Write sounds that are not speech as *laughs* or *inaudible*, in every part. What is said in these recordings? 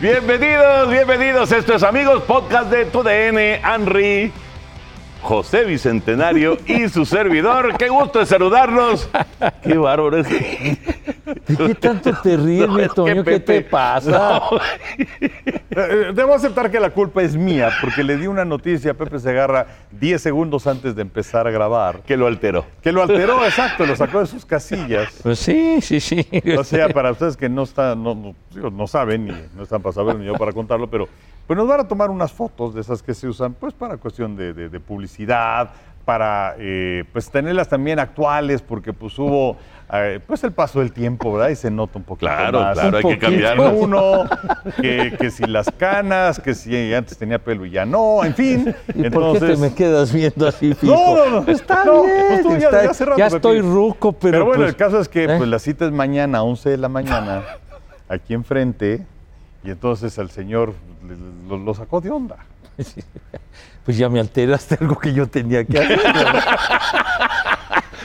Bienvenidos, bienvenidos. Esto es Amigos Podcast de TUDN, Henry, José Bicentenario y su servidor. Qué gusto de saludarlos. Qué bárbaro. es que- ¿De qué tanto te ríes, No, Toño? ¿Qué te pasa? No, Eh, Debo aceptar que la culpa es mía, porque le di una noticia a Pepe Segarra 10 segundos antes de empezar a grabar. que lo alteró. Que lo alteró, exacto, lo sacó de sus casillas. Pues sí, sí, sí. O sea, para ustedes que no están, no, no, no saben, ni no están para saber, ni yo para contarlo, pero pues nos van a tomar unas fotos de esas que se usan, pues para cuestión de, de- de publicidad, para eh, pues tenerlas también actuales, porque pues hubo eh, pues el paso del tiempo, ¿verdad? Y se nota un poquito Claro, más. claro, hay que cambiarlo. Uno, que, que si las canas, que si antes tenía pelo y ya no, en fin. ¿Y por qué te Entonces- me quedas viendo así, fijo? No, no, no. Está No, bien. pues ya- está- ya rato, ya estoy ruco, pero, Pero, bueno, pues, el caso es que ¿eh? pues, la cita es mañana, a 11 de la mañana, aquí enfrente, y entonces al señor lo sacó de onda. Pues ya me alteraste algo que yo tenía que hacer. *laughs*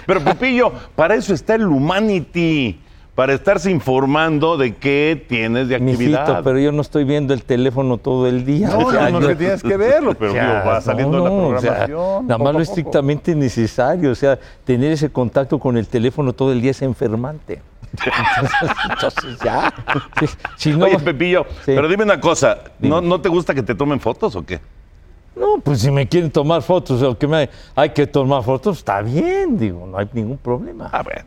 Pero Pepillo, para eso está el Humanity. Para estarse informando de qué tienes de actividad. Mijito, pero yo no estoy viendo el teléfono todo el día. No, *laughs* O sea, no, no, que tienes que verlo, pero *laughs* o sea, digo, va saliendo no, la no, o sea, programación. nada más a lo estrictamente necesario. O sea, tener ese contacto con el teléfono todo el día es enfermante. Entonces, *laughs* entonces ya. Si, si Oye, Pepillo, Sí. pero dime una cosa, ¿no, Dime. ¿no te gusta que te tomen fotos o qué? no, pues si me quieren tomar fotos o que me hay que tomar fotos, está bien, digo, no hay ningún problema. Ah, bueno,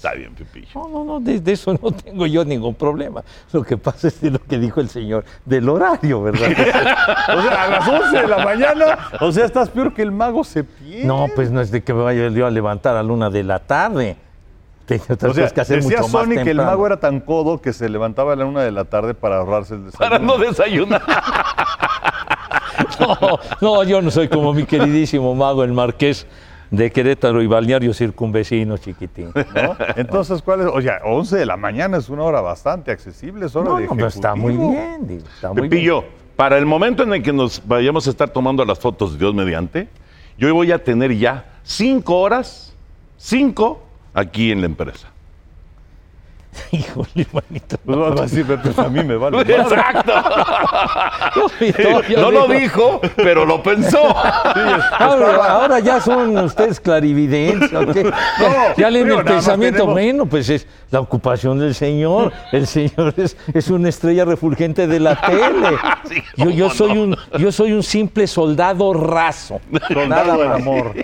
está bien, Pepillo. No, no, no, de, de eso no tengo yo ningún problema. Lo que pasa es de lo que dijo el señor del horario, ¿verdad? *laughs* O sea, a las 11 de la mañana, o sea, estás peor que el mago se pierde. No, pues no es de que me vaya yo a levantar a la una de la tarde. Tengo otras O sea, cosas que hacer decía mucho más Sony que el mago era tan codo que se levantaba a la una de la tarde para ahorrarse el desayuno. Para no desayunar. *laughs* No, no, yo no soy como mi queridísimo mago, el marqués de Querétaro y Balneario Circunvecino, chiquitín. ¿no? *laughs* Entonces, ¿cuál es? Oye, 11 de la mañana es una hora bastante accesible, es hora No, de no, está muy bien, digo, está muy Pepillo, para el momento en el que nos vayamos a estar tomando las fotos, Dios mediante, yo voy a tener ya cinco horas, cinco, aquí en la empresa. *laughs* Híjole, manito. Pues vas a decir, pues a mí me vale. *laughs* Exacto. *laughs* No lo dijo, pero lo pensó. Ahora, ahora ya son ustedes clarividentes, ¿o qué? Ya- leen el pensamiento, tenemos- bueno, pues es la ocupación del Señor. El Señor es, es una estrella refulgente de la tele. Sí, Yo, soy no. un, yo soy un simple soldado raso. Soldado Nada más. amor.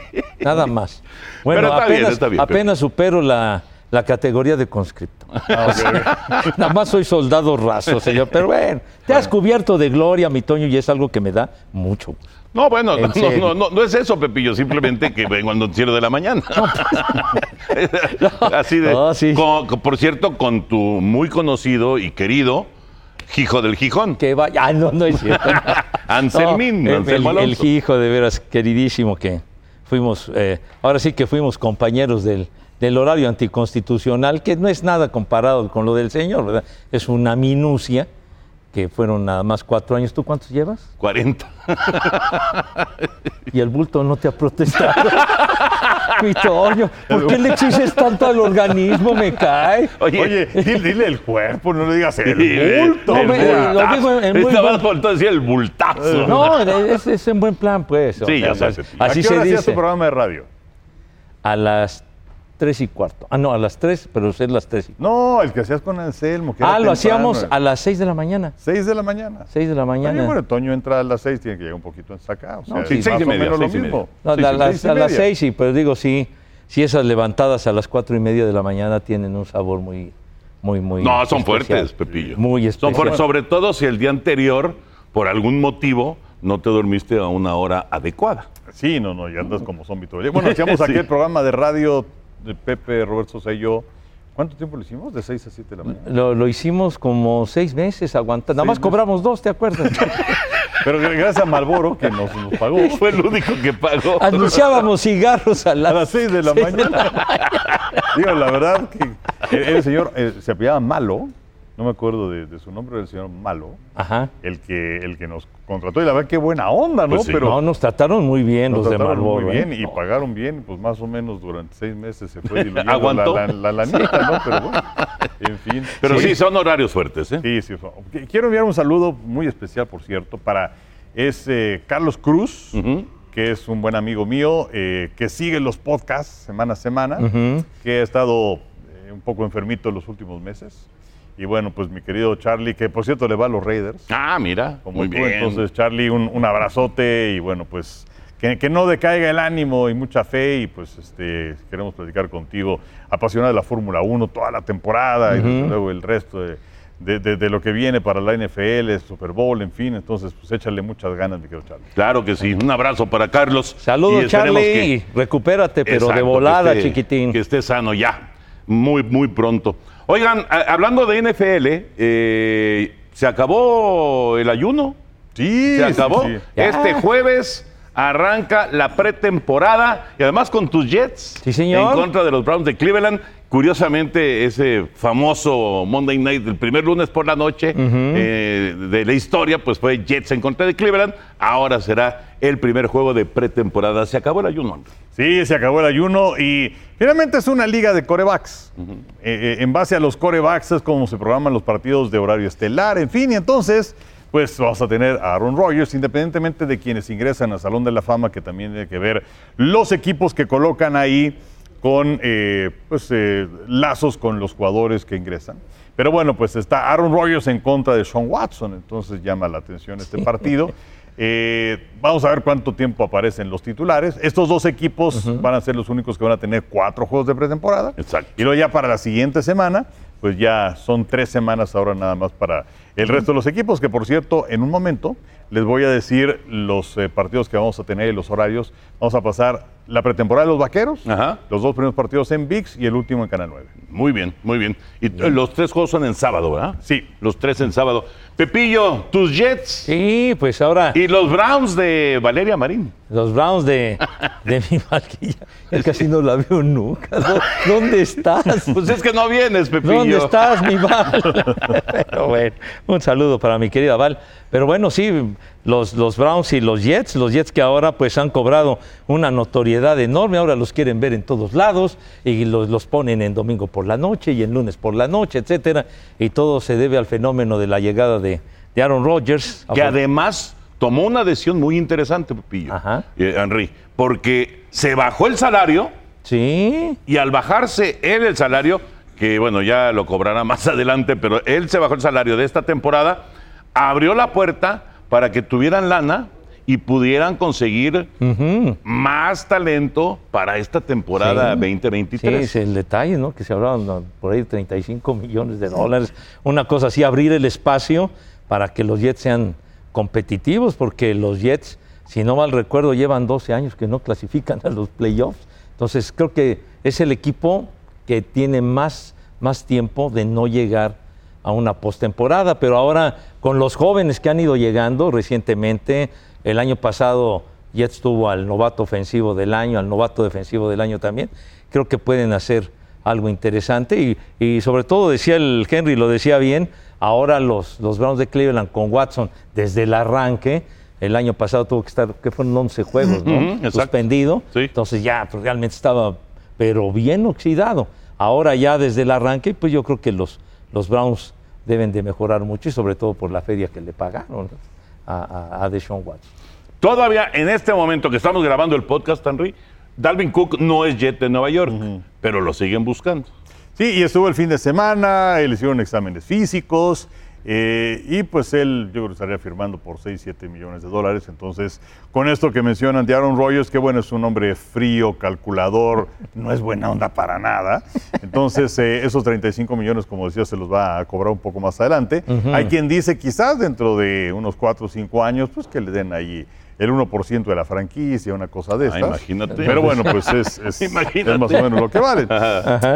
Nada más. Bueno, Pero está bien, está bien, apenas supero la, la categoría de conscripto. *laughs* Nada más soy soldado raso, señor. Pero bueno, te has cubierto de gloria, mi Toño, y es algo que me da mucho gusto. No, bueno, En no, serio. no, no, no es eso, Pepillo, simplemente que vengo al noticiero de la mañana. *laughs* Así de. No, sí. con- con- por cierto, con tu muy conocido y querido Hijo del Gijón, Que vaya. Ah, no, no es cierto. *laughs* Anselmín, Anselmo el, el hijo de veras queridísimo que fuimos, eh, ahora sí que fuimos compañeros del, del horario anticonstitucional, que no es nada comparado con lo del señor, ¿verdad? Es una minucia, que fueron nada más cuatro años. ¿Tú cuántos llevas? 40. Y el bulto no te ha protestado. *laughs* Mi Toño, ¿por qué le exiges tanto al organismo? Me cae. Oye, Oye, dile, dile el cuerpo, no le digas el bulto. el bulto. lo digo en- buen- decir el bultazo. No, es, es en buen plan, pues. Sí, ya O sea, sé, Pepillo. ¿A Así qué hora se hacías dice. tu programa de radio? A las tres y cuarto. Ah, no, a las tres, pero es las tres y cuarto. No, el que hacías con Anselmo. que era Ah, lo hacíamos a las seis de la mañana. 6 de la mañana. Seis de la mañana. bueno, Toño entra a las 6, tiene que llegar un poquito en saca. O sea, No, es sí, más seis y o media, menos seis y lo media. mismo. No, Sí, a, las, seis y a las media. seis, sí, pero digo, sí, sí, esas levantadas a las cuatro y media de la mañana tienen un sabor muy, muy, muy. No, son especial. fuertes, Pepillo. Muy Son especial. fuertes, sobre todo si el día anterior, por algún motivo, no te dormiste a una hora adecuada. Sí, no, no, ya andas como zombie todo el día. Bueno, hacíamos *laughs* Sí. aquel programa de radio Pepe, Roberto Sosa y yo. ¿Cuánto tiempo lo hicimos? ¿De 6 a 7 de la mañana? Lo, lo hicimos como seis meses aguantando. Nada más cobramos dos, ¿te acuerdas? *laughs* Pero gracias a Malboro que nos, nos pagó. *laughs* Fue el único que pagó. Anunciábamos cigarros a A las, las 6 de la mañana. Digo, la verdad que el, el señor eh, se apellidaba Malo no me acuerdo de, de su nombre, el señor Malo, Ajá. el que, el que nos contrató. Y la verdad, qué buena onda, ¿no? Pues sí. no, nos trataron muy bien nos los de trataron Marlboro. muy ¿eh? bien y pagaron bien, pues más o menos durante seis meses se fue diluyendo *laughs* Aguantó. la, la, la lanita, ¿no? Pero bueno, en fin. *laughs* Pero sí, son horarios fuertes, ¿eh? Sí, sí. fue- Qu- Quiero enviar un saludo muy especial, por cierto, para es eh, Carlos Cruz, que es un buen amigo mío, eh, que sigue los podcasts semana a semana, que ha estado eh, un poco enfermito en los últimos meses. Y bueno, pues mi querido Charlie, que por cierto le va a los Raiders, Ah, mira, como muy tú. bien. Entonces, Charlie, un, un abrazote y bueno, pues que, que no decaiga el ánimo y mucha fe y pues este, queremos platicar contigo, apasionado de la Fórmula 1 toda la temporada y desde luego el resto de, de- de- de lo que viene para la NFL, el Super Bowl, en fin, entonces pues échale muchas ganas, mi querido Charlie. Claro que sí. Un abrazo para Carlos. Saludos, Y Charlie. Recupérate, pero de volada, que esté- chiquitín. Que esté sano ya, muy, muy pronto. Oigan, a- hablando de NFL, eh, ¿se acabó el ayuno? Sí, ¿Se acabó? sí. Este jueves arranca la pretemporada y además con tus Jets Sí, señor. en contra de los Browns de Cleveland. Curiosamente, ese famoso Monday Night, el primer lunes por la noche eh, de la historia, pues fue Jets en contra de Cleveland. Ahora será el primer juego de pretemporada. Se acabó el ayuno. Sí, se acabó el ayuno y finalmente es una liga de corebacks. Eh, eh, en base a los corebacks es como se programan los partidos de horario estelar, en fin, y entonces pues vas a tener a Aaron Rodgers, independientemente de quienes ingresan al Salón de la Fama, que también tiene que ver los equipos que colocan ahí con eh, pues, eh, lazos con los jugadores que ingresan. Pero bueno, pues está Aaron Rodgers en contra de Sean Watson, entonces llama la atención este partido. *laughs* Eh, vamos a ver cuánto tiempo aparecen los titulares. Estos dos equipos van a ser los únicos que van a tener cuatro juegos de pretemporada. Exacto. Y luego ya para la siguiente semana, pues ya son tres semanas ahora nada más para el resto de los equipos, que por cierto, en un momento les voy a decir los eh, partidos que vamos a tener y los horarios. Vamos a pasar la pretemporada de los Vaqueros, Ajá. los dos primeros partidos en VIX y el último en Canal 9. Muy bien, muy bien. Y los tres juegos son en sábado, ¿verdad? Sí. Los tres en sábado. Pepillo, tus Jets Sí, pues ahora y los Browns de Valeria Marín. los Browns de, de mi Valquilla. Es casi no la veo nunca. ¿Dó- ¿Dónde estás? Pues es que no vienes, Pepillo. ¿Dónde estás, mi Val? *laughs* Pero bueno, un saludo para mi querida Val. Pero bueno, sí, los, los Browns y los Jets, los Jets que ahora pues han cobrado una notoriedad enorme, ahora los quieren ver en todos lados y los, los ponen en domingo por la noche y en lunes por la noche, etcétera. Y todo se debe al fenómeno de la llegada de, de Aaron Rodgers. Que además tomó una decisión muy interesante, Pepillo. Ajá. eh, Henry, porque se bajó el salario Sí, y al bajarse él el salario, que bueno, ya lo cobrará más *laughs* adelante, pero él se bajó el salario de esta temporada, abrió la puerta para que tuvieran lana y pudieran conseguir más talento para esta temporada Sí. 2023. Sí, es el detalle, ¿no? Que se hablaban por ahí de 35 millones de dólares. Una cosa así, abrir el espacio para que los Jets sean competitivos, porque los Jets, si no mal recuerdo, llevan 12 años que no clasifican a los playoffs. Entonces, creo que es el equipo que tiene más, más tiempo de no llegar a una postemporada, pero ahora con los jóvenes que han ido llegando recientemente, el año pasado Jets tuvo al novato ofensivo del año, al novato defensivo del año también, creo que pueden hacer algo interesante. Y, y sobre todo decía el Henry, lo decía bien, ahora los, los Browns de Cleveland con Watson desde el arranque, el año pasado tuvo que estar, que fueron 11 juegos, ¿no? Suspendido, Sí. entonces ya pues, realmente estaba, pero bien oxidado. Ahora ya desde el arranque, pues yo creo que los, los Browns deben de mejorar mucho y sobre todo por la feria que le pagaron a, a, a Deshaun Watson. Todavía en este momento que estamos grabando el podcast, Henry, Dalvin Cook no es Jet de Nueva York, pero lo siguen buscando. Sí, y estuvo el fin de semana, le hicieron exámenes físicos eh, y pues él, yo creo que estaría firmando por 6, 7 millones de dólares. Entonces, con esto que mencionan de Aaron Rodgers, que bueno, es un hombre frío, calculador, *laughs* no es buena onda para nada. Entonces, eh, esos 35 millones, como decía, se los va a cobrar un poco más adelante. Hay quien dice quizás dentro de unos 4 o 5 años, pues que le den ahí el 1% de la franquicia, una cosa de Ah, estas. imagínate. Pero bueno, pues es, es *laughs* más o menos lo que vale. *laughs*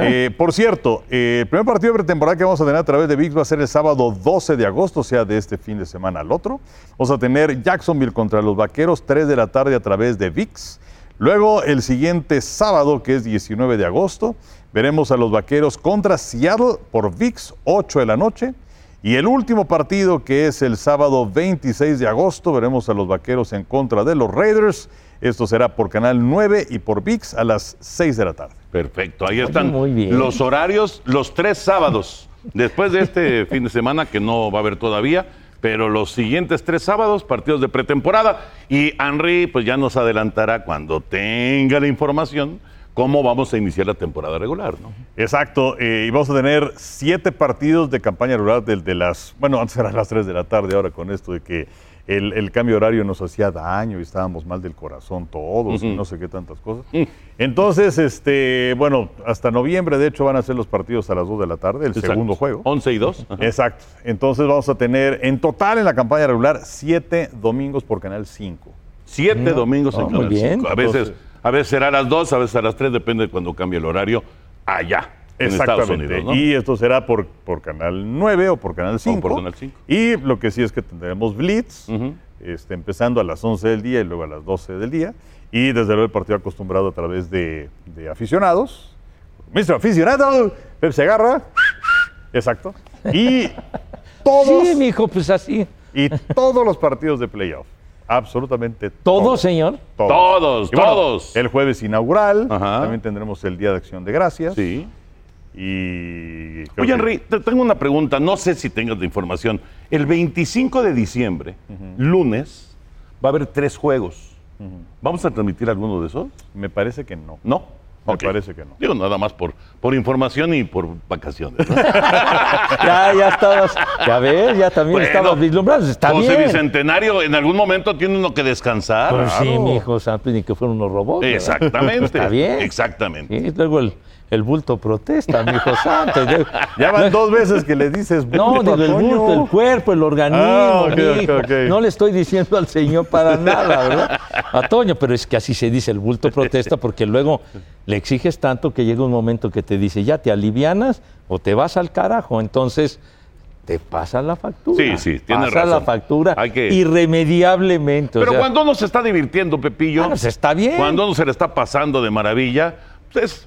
Eh, por cierto, eh, el primer partido de pretemporada que vamos a tener a través de VIX va a ser el sábado 12 de agosto, o sea, de este fin de semana al otro. Vamos a tener Jacksonville contra los Vaqueros, 3 de la tarde a través de VIX. Luego, el siguiente sábado, que es 19 de agosto, veremos a los Vaqueros contra Seattle por VIX, 8 de la noche. Y el último partido, que es el sábado 26 de agosto, veremos a los Vaqueros en contra de los Raiders. Esto será por Canal 9 y por VIX a las 6 de la tarde. Perfecto, ahí están muy bien. los horarios, los tres sábados, después de este *laughs* fin de semana que no va a haber todavía, pero los siguientes tres sábados, partidos de pretemporada, y Henry pues ya nos adelantará cuando tenga la información cómo vamos a iniciar la temporada regular, ¿no? Exacto, eh, y vamos a tener siete partidos de campaña rural del de las, bueno, antes eran las 3 de la tarde, ahora con esto de que el, el cambio horario nos hacía daño y estábamos mal del corazón todos y no sé qué tantas cosas. Entonces, este, bueno, hasta noviembre de hecho van a ser los partidos a las 2 de la tarde, el Exacto. segundo juego. 11 y 2. Exacto, entonces vamos a tener en total en la campaña regular siete domingos por Canal 5. Siete domingos en Oh, muy Canal bien. 5. A veces, Entonces- a veces será a las 2, a veces a las 3, depende de cuando cambie el horario allá, en Estados Exactamente. Unidos, ¿no? Y esto será por, por Canal 9 o por Canal 5. por Canal 5. Y lo que sí es que tendremos Blitz, este, empezando a las 11 del día y luego a las 12 del día. Y desde luego el partido acostumbrado a través de, de aficionados. Mr. Aficionado, Pep se agarra. Exacto. Y todos, Sí, mijo, pues así. y todos los partidos de playoff. Absolutamente ¿Todo, señor? Todos, Y bueno, todos. el jueves inaugural. Ajá. También tendremos el Día de Acción de Gracias. Sí. Y Oye, que- Henry, te tengo una pregunta, no sé si tengas la información. El 25 de diciembre, lunes, va a haber tres juegos. ¿Vamos a transmitir alguno de esos? Me parece que no. ¿No? Me parece que no. Digo, nada más por, por información y por vacaciones. ¿no? *laughs* Ya, ya estabas, ya ves, ya también Bueno, estabas vislumbrando. Está José bien. Bicentenario, en algún momento tiene uno que descansar. Pues sí, mi hijo santo, ni que fueron unos robots. ¿verdad? Exactamente. *laughs* Está bien. Exactamente. Sí, luego el, el bulto protesta, mi hijo santo. Ya van dos veces que le dices No, bulto, digo, el bulto, el cuerpo, el organismo, Ah. No le estoy diciendo al Señor para nada, ¿verdad? A Toño, pero es que así se dice, el bulto protesta, porque luego le exiges tanto que llega un momento que te dice, ya te alivianas o te vas al carajo. Entonces, te pasa la factura. Sí, sí, tienes pasa la factura Hay que- irremediablemente. o Pero sea, cuando uno se está divirtiendo, Pepillo. Ah, pues está bien. Cuando uno se le está pasando de maravilla, pues es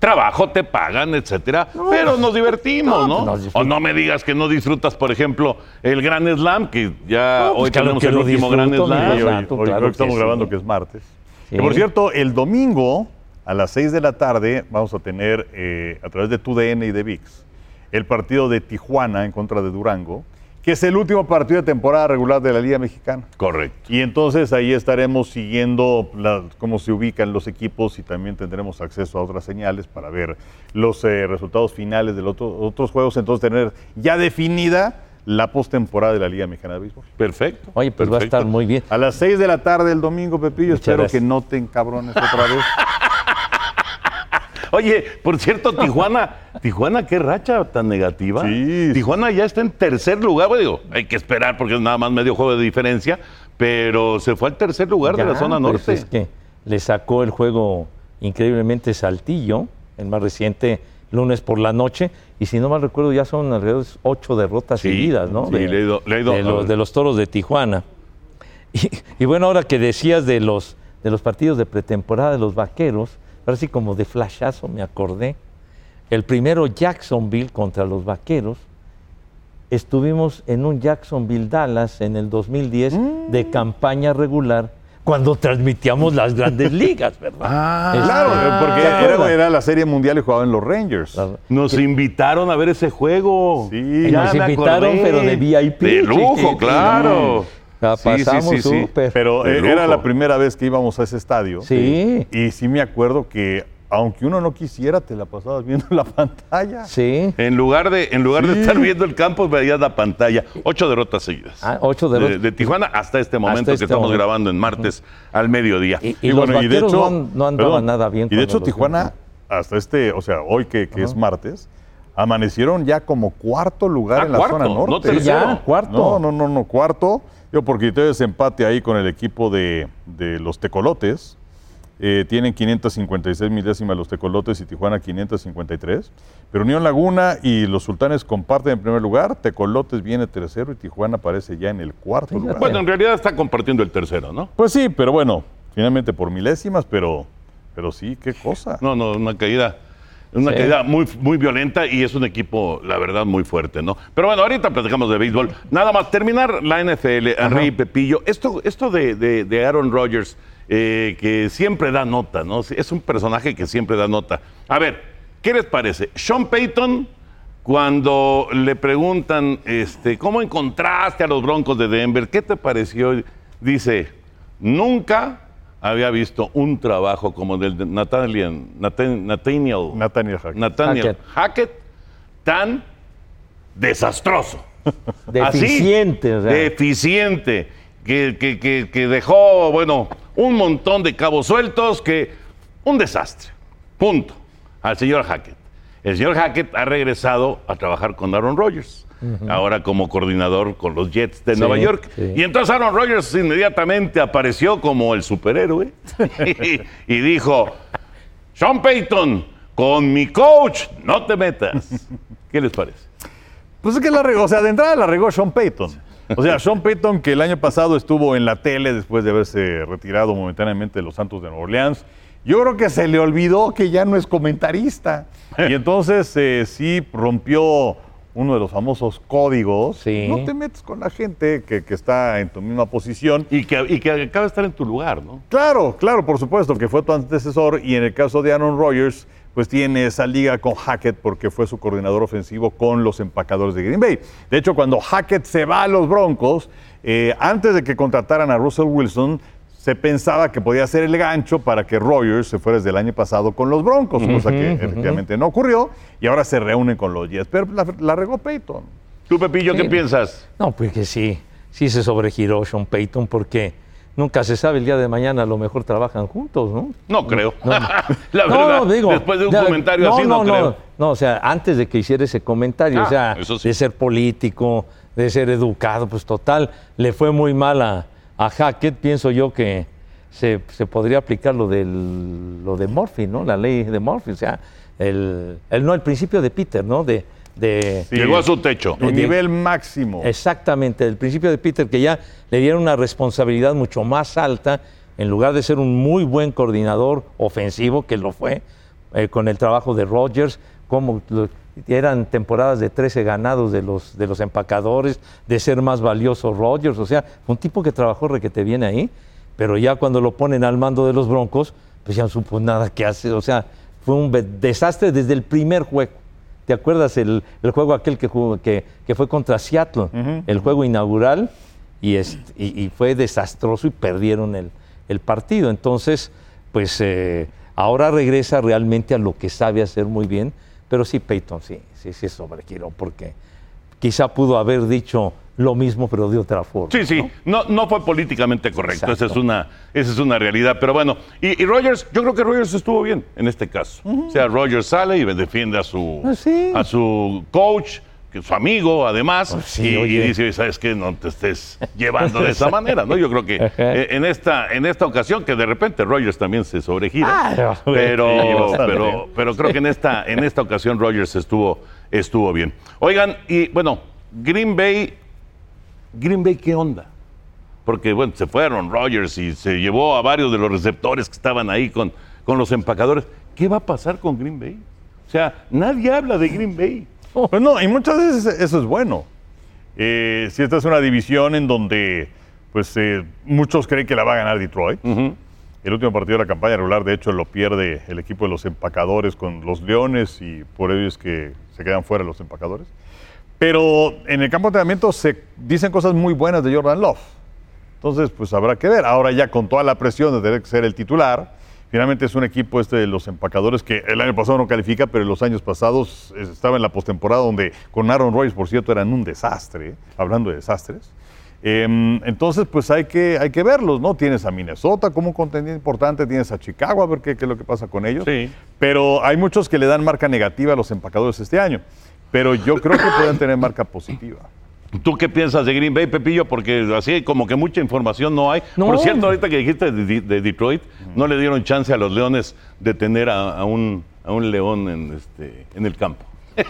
trabajo, te pagan, etcétera. pero nos divertimos, no, ¿no? pues o no me digas que no disfrutas, por ejemplo, el Gran Slam, que ya No, pues hoy claro tenemos el último Gran Slam. Hoy, santo, hoy- claro hoy estamos grabando que es martes. Sí. Que por cierto, el domingo a las 6 de la tarde vamos a tener eh, a través de TUDN y de VIX el partido de Tijuana en contra de Durango, que es el último partido de temporada regular de la Liga Mexicana. Correcto. Y entonces ahí estaremos siguiendo la- cómo se ubican los equipos y también tendremos acceso a otras señales para ver los eh, resultados finales de los otro- otros juegos. Entonces tener ya definida la postemporada de la Liga Mexicana de Béisbol. Perfecto. Oye, pues va a estar muy bien. A las 6 de la tarde el domingo, Pepillo, Muchas espero gracias. que no te encabrones otra vez. *laughs* Oye, por cierto, *laughs* Tijuana, Tijuana, qué racha tan negativa. Sí. Tijuana ya está en tercer lugar. Bueno, digo, hay que esperar porque es nada más medio juego de diferencia, pero se fue al tercer lugar de la zona pues, norte. Es que le sacó el juego increíblemente Saltillo, el más reciente, lunes por la noche, y si no mal recuerdo ya son alrededor de ocho derrotas Sí, seguidas, ¿no? sí, le ido- le ido- de, los, de los toros de Tijuana. *laughs* Y, y bueno, ahora que decías de los, de los partidos de pretemporada de los vaqueros, ahora sí como de flashazo me acordé. El primero Jacksonville contra los vaqueros. Estuvimos en un Jacksonville Dallas en el 2010 de campaña regular cuando transmitíamos las grandes *laughs* ligas, ¿verdad? Ah, Este, Claro, porque ¿te era, la serie mundial y jugaban los Rangers. Nos invitaron a ver ese juego. Sí. Ya Nos invitaron, acordé. pero de VIP, De lujo, claro. La Sí, sí, pasamos sí, sí. súper. Pero De eh, era la primera vez que íbamos a ese estadio. Sí. Y sí me acuerdo que, aunque uno no quisiera, te la pasabas viendo en *laughs* la pantalla. Sí. En lugar de, en lugar de estar viendo el campo, veías la pantalla. Ocho derrotas seguidas. Ah, ocho de, derrotas. de Tijuana hasta este momento este que estamos momento. grabando en martes al mediodía. Y, y los vaqueros no, an- no andaban perdón, nada bien. Y de hecho, Tijuana, vimos. hasta este, o sea, hoy que, que es martes, amanecieron ya como cuarto lugar Ah, en la cuarto, zona no norte. tercero. Ya, cuarto. No, no, no, no, cuarto. Yo porque tuve ese empate ahí con el equipo de, de los Tecolotes. Eh, tienen 556 milésimas los Tecolotes y Tijuana 553. Pero Unión Laguna y los Sultanes comparten en primer lugar. Tecolotes viene tercero y Tijuana aparece ya en el cuarto Fíjate. lugar. Bueno, en realidad está compartiendo el tercero, ¿no? Pues sí, pero bueno, finalmente por milésimas, pero, pero sí, qué cosa. No, no, una caída una Sí. caída muy, muy violenta y es un equipo, la verdad, muy fuerte, ¿no? Pero bueno, ahorita platicamos de béisbol. Nada más, terminar la NFL, Henry y Pepillo. Esto, esto de, de- de Aaron Rodgers, eh, que siempre da nota, ¿no? Es un personaje que siempre da nota. A ver, ¿qué les parece? Sean Payton, cuando le preguntan, este, ¿cómo encontraste a los Broncos de Denver? ¿Qué te pareció? Dice, nunca había visto un trabajo como el de Nathaniel, Nathan- Nathaniel, Nathaniel Hackett. Nathaniel Hackett. Hackett tan desastroso. *laughs* Deficiente, o sea. Deficiente. Que, que- que- que dejó, bueno, un montón de cabos sueltos, que un desastre. Punto. Al señor Hackett. El señor Hackett ha regresado a trabajar con Aaron Rodgers. Ahora como coordinador con los Jets de Sí, Nueva York. sí. Y entonces Aaron Rodgers inmediatamente apareció como el superhéroe y, y dijo, Sean Payton, con mi coach no te metas. ¿Qué les parece? Pues es que la regó, o sea, de entrada la regó Sean Payton. O sea, Sean Payton que el año pasado estuvo en la tele después de haberse retirado momentáneamente de los Santos de Nueva Orleans. Yo creo que se le olvidó que ya no es comentarista. *laughs* Y entonces eh, sí rompió uno de los famosos códigos. Sí. No te metes con la gente que, que está en tu misma posición. Y que, y que acaba de estar en tu lugar, ¿no? Claro, claro, por supuesto, que fue tu antecesor y en el caso de Aaron Rodgers, pues tiene esa liga con Hackett porque fue su coordinador ofensivo con los empacadores de Green Bay. De hecho, cuando Hackett se va a los Broncos, eh, antes de que contrataran a Russell Wilson, se pensaba que podía ser el gancho para que Rodgers se fuera desde el año pasado con los Broncos, cosa que efectivamente no ocurrió, y ahora se reúnen con los Jets. Pero la, la regó Peyton. Tú, Pepillo, ¿qué Sí. piensas? No, pues que sí, sí se sobregiró Sean Payton porque nunca se sabe el día de mañana a lo mejor trabajan juntos, ¿no? No creo. no. *laughs* La No, verdad, no, digo, después de un ya, comentario así, no, creo. No, o sea, antes de que hiciera ese comentario, Ah, o sea, eso sí. de ser político, de ser educado, pues total, le fue muy mal a, a Hackett, pienso yo que se, se podría aplicar lo, del, lo de Murphy, ¿no? La ley de Murphy, o sea, el, el no, el principio de Peter, ¿no? De, de, Sí. Llegó a su techo. Tu nivel máximo. Exactamente, el principio de Peter, que ya le dieron una responsabilidad mucho más alta, en lugar de ser un muy buen coordinador ofensivo, que lo fue, eh, con el trabajo de Rodgers, como eran temporadas de 13 ganados de los, de los empacadores, de ser más valioso Rodgers, o sea, un tipo que trabajó requete bien ahí, pero ya cuando lo ponen al mando de los Broncos, pues ya no supo nada que hacer, o sea, fue un desastre desde el primer juego. ¿Te acuerdas el, el juego aquel que, jugó- que, que fue contra Seattle? El juego inaugural y, est- y, y fue desastroso y perdieron el, el partido. Entonces, pues eh, ahora regresa realmente a lo que sabe hacer muy bien, pero sí, Peyton sí, sí, sí sobregiró porque quizá pudo haber dicho lo mismo, pero de otra forma. Sí, sí, ¿no? no, no fue políticamente correcto, esa es, una, esa es una realidad. Pero bueno, y, y Rogers, yo creo que Rogers estuvo bien en este caso. O sea, Rogers sale y defiende a su, Ah, sí. a su coach, que su amigo además, Pues sí, y, dice, ¿sabes qué? No te estés llevando de esa *laughs* manera, ¿no? Yo creo que eh, en esta, en esta ocasión, que de repente Rogers también se sobregira, Ah, pero, pero, pero creo que en esta, en esta ocasión Rogers estuvo, estuvo bien. Oigan, y bueno, Green Bay Green Bay, ¿qué onda? Porque, bueno, se fueron Rodgers y se llevó a varios de los receptores que estaban ahí con, con los empacadores. ¿Qué va a pasar con Green Bay? O sea, nadie habla de Green Bay. *laughs* Pues no, y muchas veces eso es bueno. Eh, si esta es una división en donde pues eh, muchos creen que la va a ganar Detroit. El último partido de la campaña regular, de hecho, lo pierde el equipo de los empacadores con los Leones y por ello es que se quedan fuera los empacadores. Pero en el campo de entrenamiento se dicen cosas muy buenas de Jordan Love. Entonces, pues habrá que ver. Ahora ya con toda la presión de tener que ser el titular, finalmente es un equipo este de los empacadores que el año pasado no califica, pero en los años pasados estaba en la postemporada donde con Aaron Rodgers, por cierto, eran un desastre, hablando de desastres. Em, entonces, pues hay que, hay que verlos, ¿no? Tienes a Minnesota como un contendiente importante, tienes a Chicago a ver qué, qué es lo que pasa con ellos. Sí. Pero hay muchos que le dan marca negativa a los empacadores este año. Pero yo creo que pueden tener marca positiva. ¿Tú qué piensas de Green Bay, Pepillo? Porque así como que mucha información no hay. No. Por cierto, ahorita que dijiste de, de Detroit, no le dieron chance a los Leones de tener a, a un, a un león en, este, en el campo. *laughs*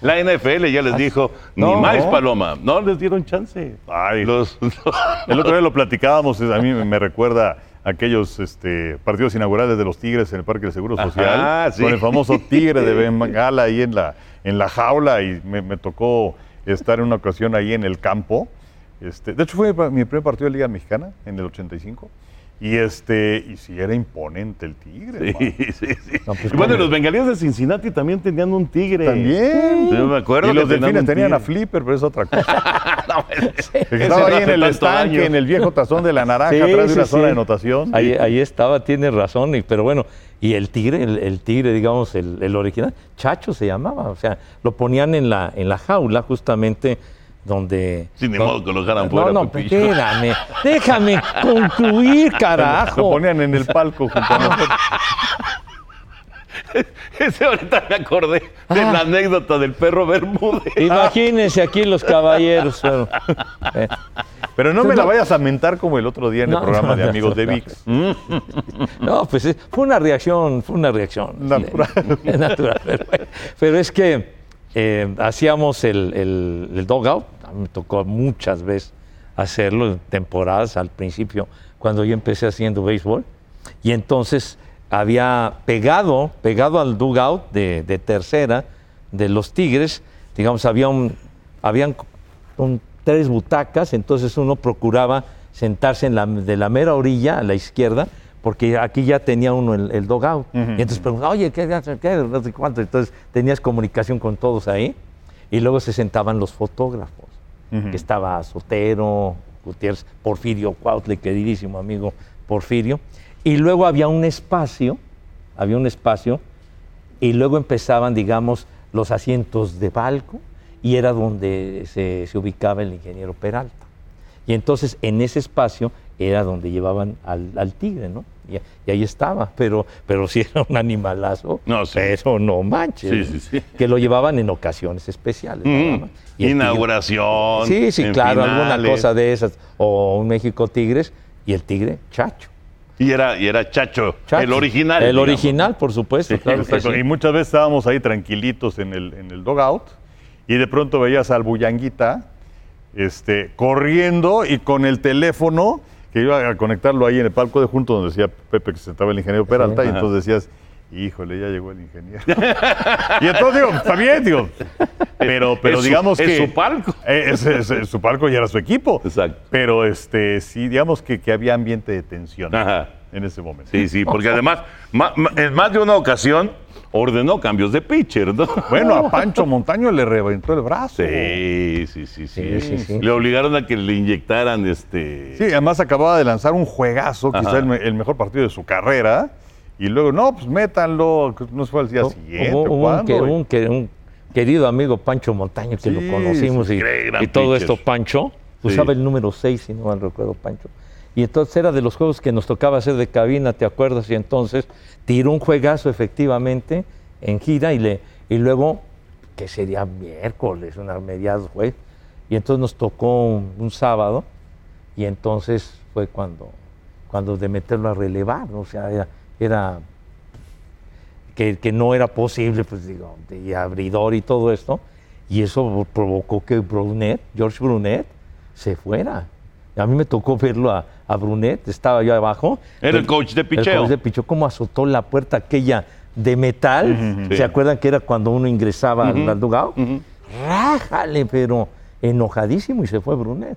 La NFL ya les dijo, ni No. más paloma. No les dieron chance. Ay. Los, *laughs* El otro día lo platicábamos, a mí me recuerda aquellos este, partidos inaugurales de los Tigres en el Parque del Seguro Social, Ajá, sí. con el famoso tigre de *laughs* Bengala ahí en la, en la jaula y me, me tocó estar en una ocasión ahí en el campo. Este, de hecho fue mi primer partido de Liga Mexicana en el 85. Y este, y sí era imponente el tigre. Sí, *laughs* sí, sí. No, pues, Y bueno, los bengalíes de Cincinnati también tenían un tigre. También. Sí, me acuerdo Y que los delfines tenían a. Flipper, pero es otra cosa. *laughs* No, *laughs* ese estaba ahí en el estanque, daño. en el viejo tazón de la naranja, Sí, atrás de una sí, zona sí. de anotación. Ahí, ahí estaba, tiene razón, y, pero bueno, y el tigre, el, el tigre, digamos, el, el original, Chacho se llamaba, o sea, lo ponían en la, en la jaula justamente donde... Sí, don- modo que lo dejaran No, fuera, no, Pepillo. espérame, déjame concluir, *laughs* Lo carajo. ponían en el palco junto a nosotros. *laughs* Ese ahorita me acordé de Ah. la anécdota del perro Bermúdez. Imagínense aquí los caballeros. pero, *laughs* eh, Pero no me la vayas a mentar como el otro día en el No, programa no, de no, Amigos de no. VIX. No, pues eh, fue una reacción, fue una reacción. Natural. Eh, natural. Pero, pero es que eh, hacíamos el, el, el dogout, me tocó muchas veces hacerlo en temporadas al principio, cuando yo empecé haciendo béisbol. Y entonces había pegado, pegado al dugout de, de tercera de los Tigres, digamos, había un, habían un- tres butacas, entonces uno procuraba sentarse en la, de la mera orilla a la izquierda, porque aquí ya tenía uno el, el dogout. Y entonces preguntaba, oye, ¿qué, qué, qué, no sé cuánto? Entonces tenías comunicación con todos ahí. Y luego se sentaban los fotógrafos, que estaba Sotero, Gutiérrez, Porfirio Cuautle, queridísimo amigo Porfirio. Y luego había un espacio, había un espacio, y luego empezaban, digamos, los asientos de palco, y era donde se, ubicaba el ingeniero Peralta. Y entonces en ese espacio era donde llevaban al tigre, ¿no? Y, y ahí estaba, pero, pero sí era un animalazo. *laughs* No, sí. Pero no manches. Sí, sí, sí. Que lo llevaban en ocasiones especiales. Mm. Y tigre- Inauguración. Sí, sí, claro, alguna cosa de esas. O un México Tigres y el tigre Chacho. Y era, y era Chacho, Chacho. el original. El digamos. original, por supuesto. Claro que. Y muchas veces estábamos ahí tranquilitos en el, en el dogout y de pronto veías al Bullanguita este, corriendo y con el teléfono que iba a conectarlo ahí en el palco de junto donde decía Pepe que se sentaba el ingeniero Peralta y entonces decías, híjole, ya llegó el ingeniero. *laughs* y entonces digo, está bien, digo, pero, pero Es su- digamos es que... su palco. Eh, es- es- es su palco y era su equipo. Exacto. Pero este, sí, digamos que, que había ambiente de tensión Ajá. en ese momento. Sí, sí, porque además, ma- ma- en más de una ocasión, ordenó cambios de pitcher, ¿no? Bueno, a Pancho Montaño le reventó el brazo. Sí, sí, sí, sí. Sí, sí, sí. Le obligaron a que le inyectaran este. Sí, además acababa de lanzar un juegazo, Ajá. quizá el, me- el mejor partido de su carrera. Y luego, no, pues métanlo. No fue al día siguiente. Hubo- hubo un, ¿cuándo? que- un que- un querido amigo Pancho Montaño que Sí, lo conocimos sí, y, todo pitcher. esto, Pancho, usaba el número 6, si no mal recuerdo, Pancho. Y entonces era de los juegos que nos tocaba hacer de cabina, ¿te acuerdas? Y entonces tiró un juegazo efectivamente en gira y, le, y luego, que sería miércoles, una mediados, güey. Y entonces nos tocó un, sábado y entonces fue cuando, cuando de meterlo a relevar, ¿no? o sea, era, que, que no era posible, pues digo, de abridor y todo esto, y eso provocó que Brunet, George Brunet, se fuera. A mí me tocó verlo a, a Brunet, estaba yo abajo. Era el coach de El picheo. coach de picheo, cómo azotó la puerta aquella de metal. ¿Se acuerdan que era cuando uno ingresaba al- al dugout? Rájale, pero enojadísimo y se fue Brunet.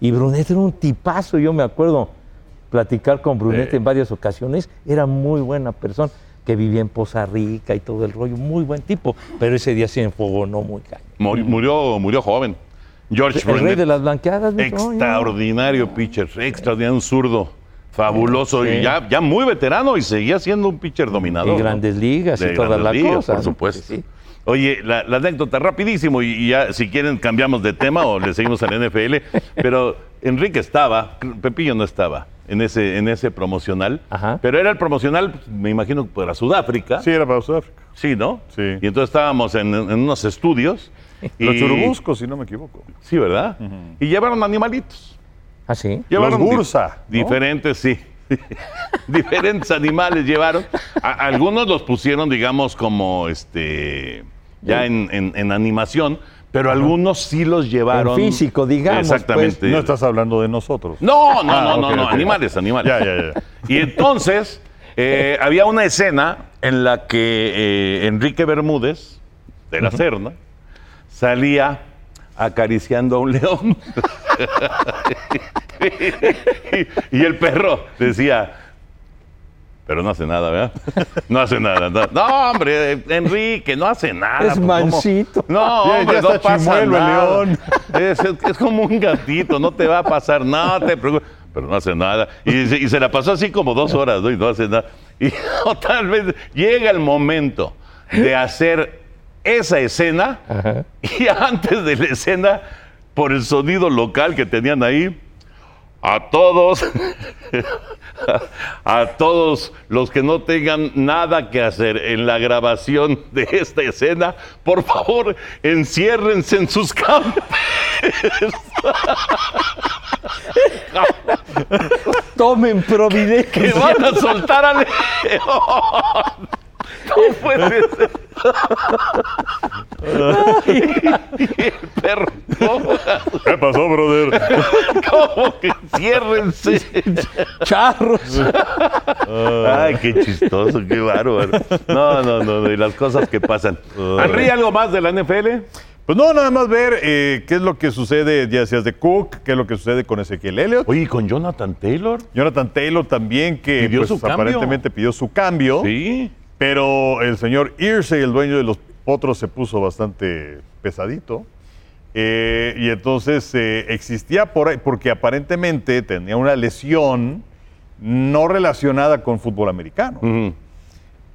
Y Brunet era un tipazo, yo me acuerdo platicar con Brunet Sí. en varias ocasiones, era muy buena persona, que vivía en Poza Rica y todo el rollo, muy buen tipo, pero ese día se enfogonó muy caño. Muri- Murió, murió joven. George El rey de las blanqueadas, extraordinario pitcher, extraordinario, un zurdo, fabuloso, Sí. y ya, ya muy veterano y seguía siendo un pitcher dominador. Y ¿no? grandes ligas De y todas las cosas. Por ¿no? supuesto. Sí, sí. Oye, la, la anécdota rapidísimo y, y ya si quieren cambiamos de tema o le seguimos al NFL, *laughs* pero Enrique estaba, Pepillo no estaba en ese, en ese promocional, Ajá. pero era el promocional, me imagino, para Sudáfrica. Sí, era para Sudáfrica. Sí, ¿no? Sí. Y entonces estábamos en, en unos estudios. *laughs* Los churubuscos, si no me equivoco. Sí, ¿verdad? Y llevaron animalitos. ¿Ah, sí? Llevaron Los di- Bursa, ¿no? Diferentes, sí. *laughs* diferentes animales llevaron. A- algunos los pusieron, digamos, como este. Ya en, en- en animación, pero algunos sí los llevaron. En físico, digamos, pues. Exactamente. No estás hablando de nosotros. No, no, Ah, no, no, ok, no, ok. animales, animales. Ya, ya, ya. Y entonces eh, había una escena en la que eh, Enrique Bermúdez, de la Serna, salía acariciando a un león. y, y el perro decía, pero no hace nada, ¿verdad? No hace nada. No, No, hombre, Enrique, no hace nada. Es ¿cómo? mansito. No, hombre, no pasa chimuelo nada. león. Es, es- es como un gatito, no te va a pasar nada, no te preocupes. Pero no hace nada. Y, se- y se la pasó así como dos horas, ¿no? Y no hace nada. Y *laughs* tal vez llega el momento de hacer esa escena Ajá. y *laughs* antes de la escena, por el sonido local que tenían ahí, a todos, *laughs* a todos los que no tengan nada que hacer en la grabación de esta escena, por favor, enciérrense en sus campos. *laughs* Tomen que providencia. van a soltar al león. No puede ser. El perro, ¿cómo, ¿Qué pasó, brother? cómo que enciérrense? Charros. Ay, qué chistoso, qué bárbaro. No, no, no, no, y las cosas que pasan. Henry, ¿algo más de la NFL? Pues no, nada más ver eh, qué es lo que sucede, ya decías de Cook, qué es lo que sucede con Ezequiel Elliott. Oye, ¿y con Jonathan Taylor? Jonathan Taylor también, que Pidió pues, su aparentemente pidió su cambio. Sí. Pero el señor Irsay, el dueño de los potros, se puso bastante pesadito. Eh, y entonces eh, existía por ahí, porque aparentemente tenía una lesión no relacionada con fútbol americano.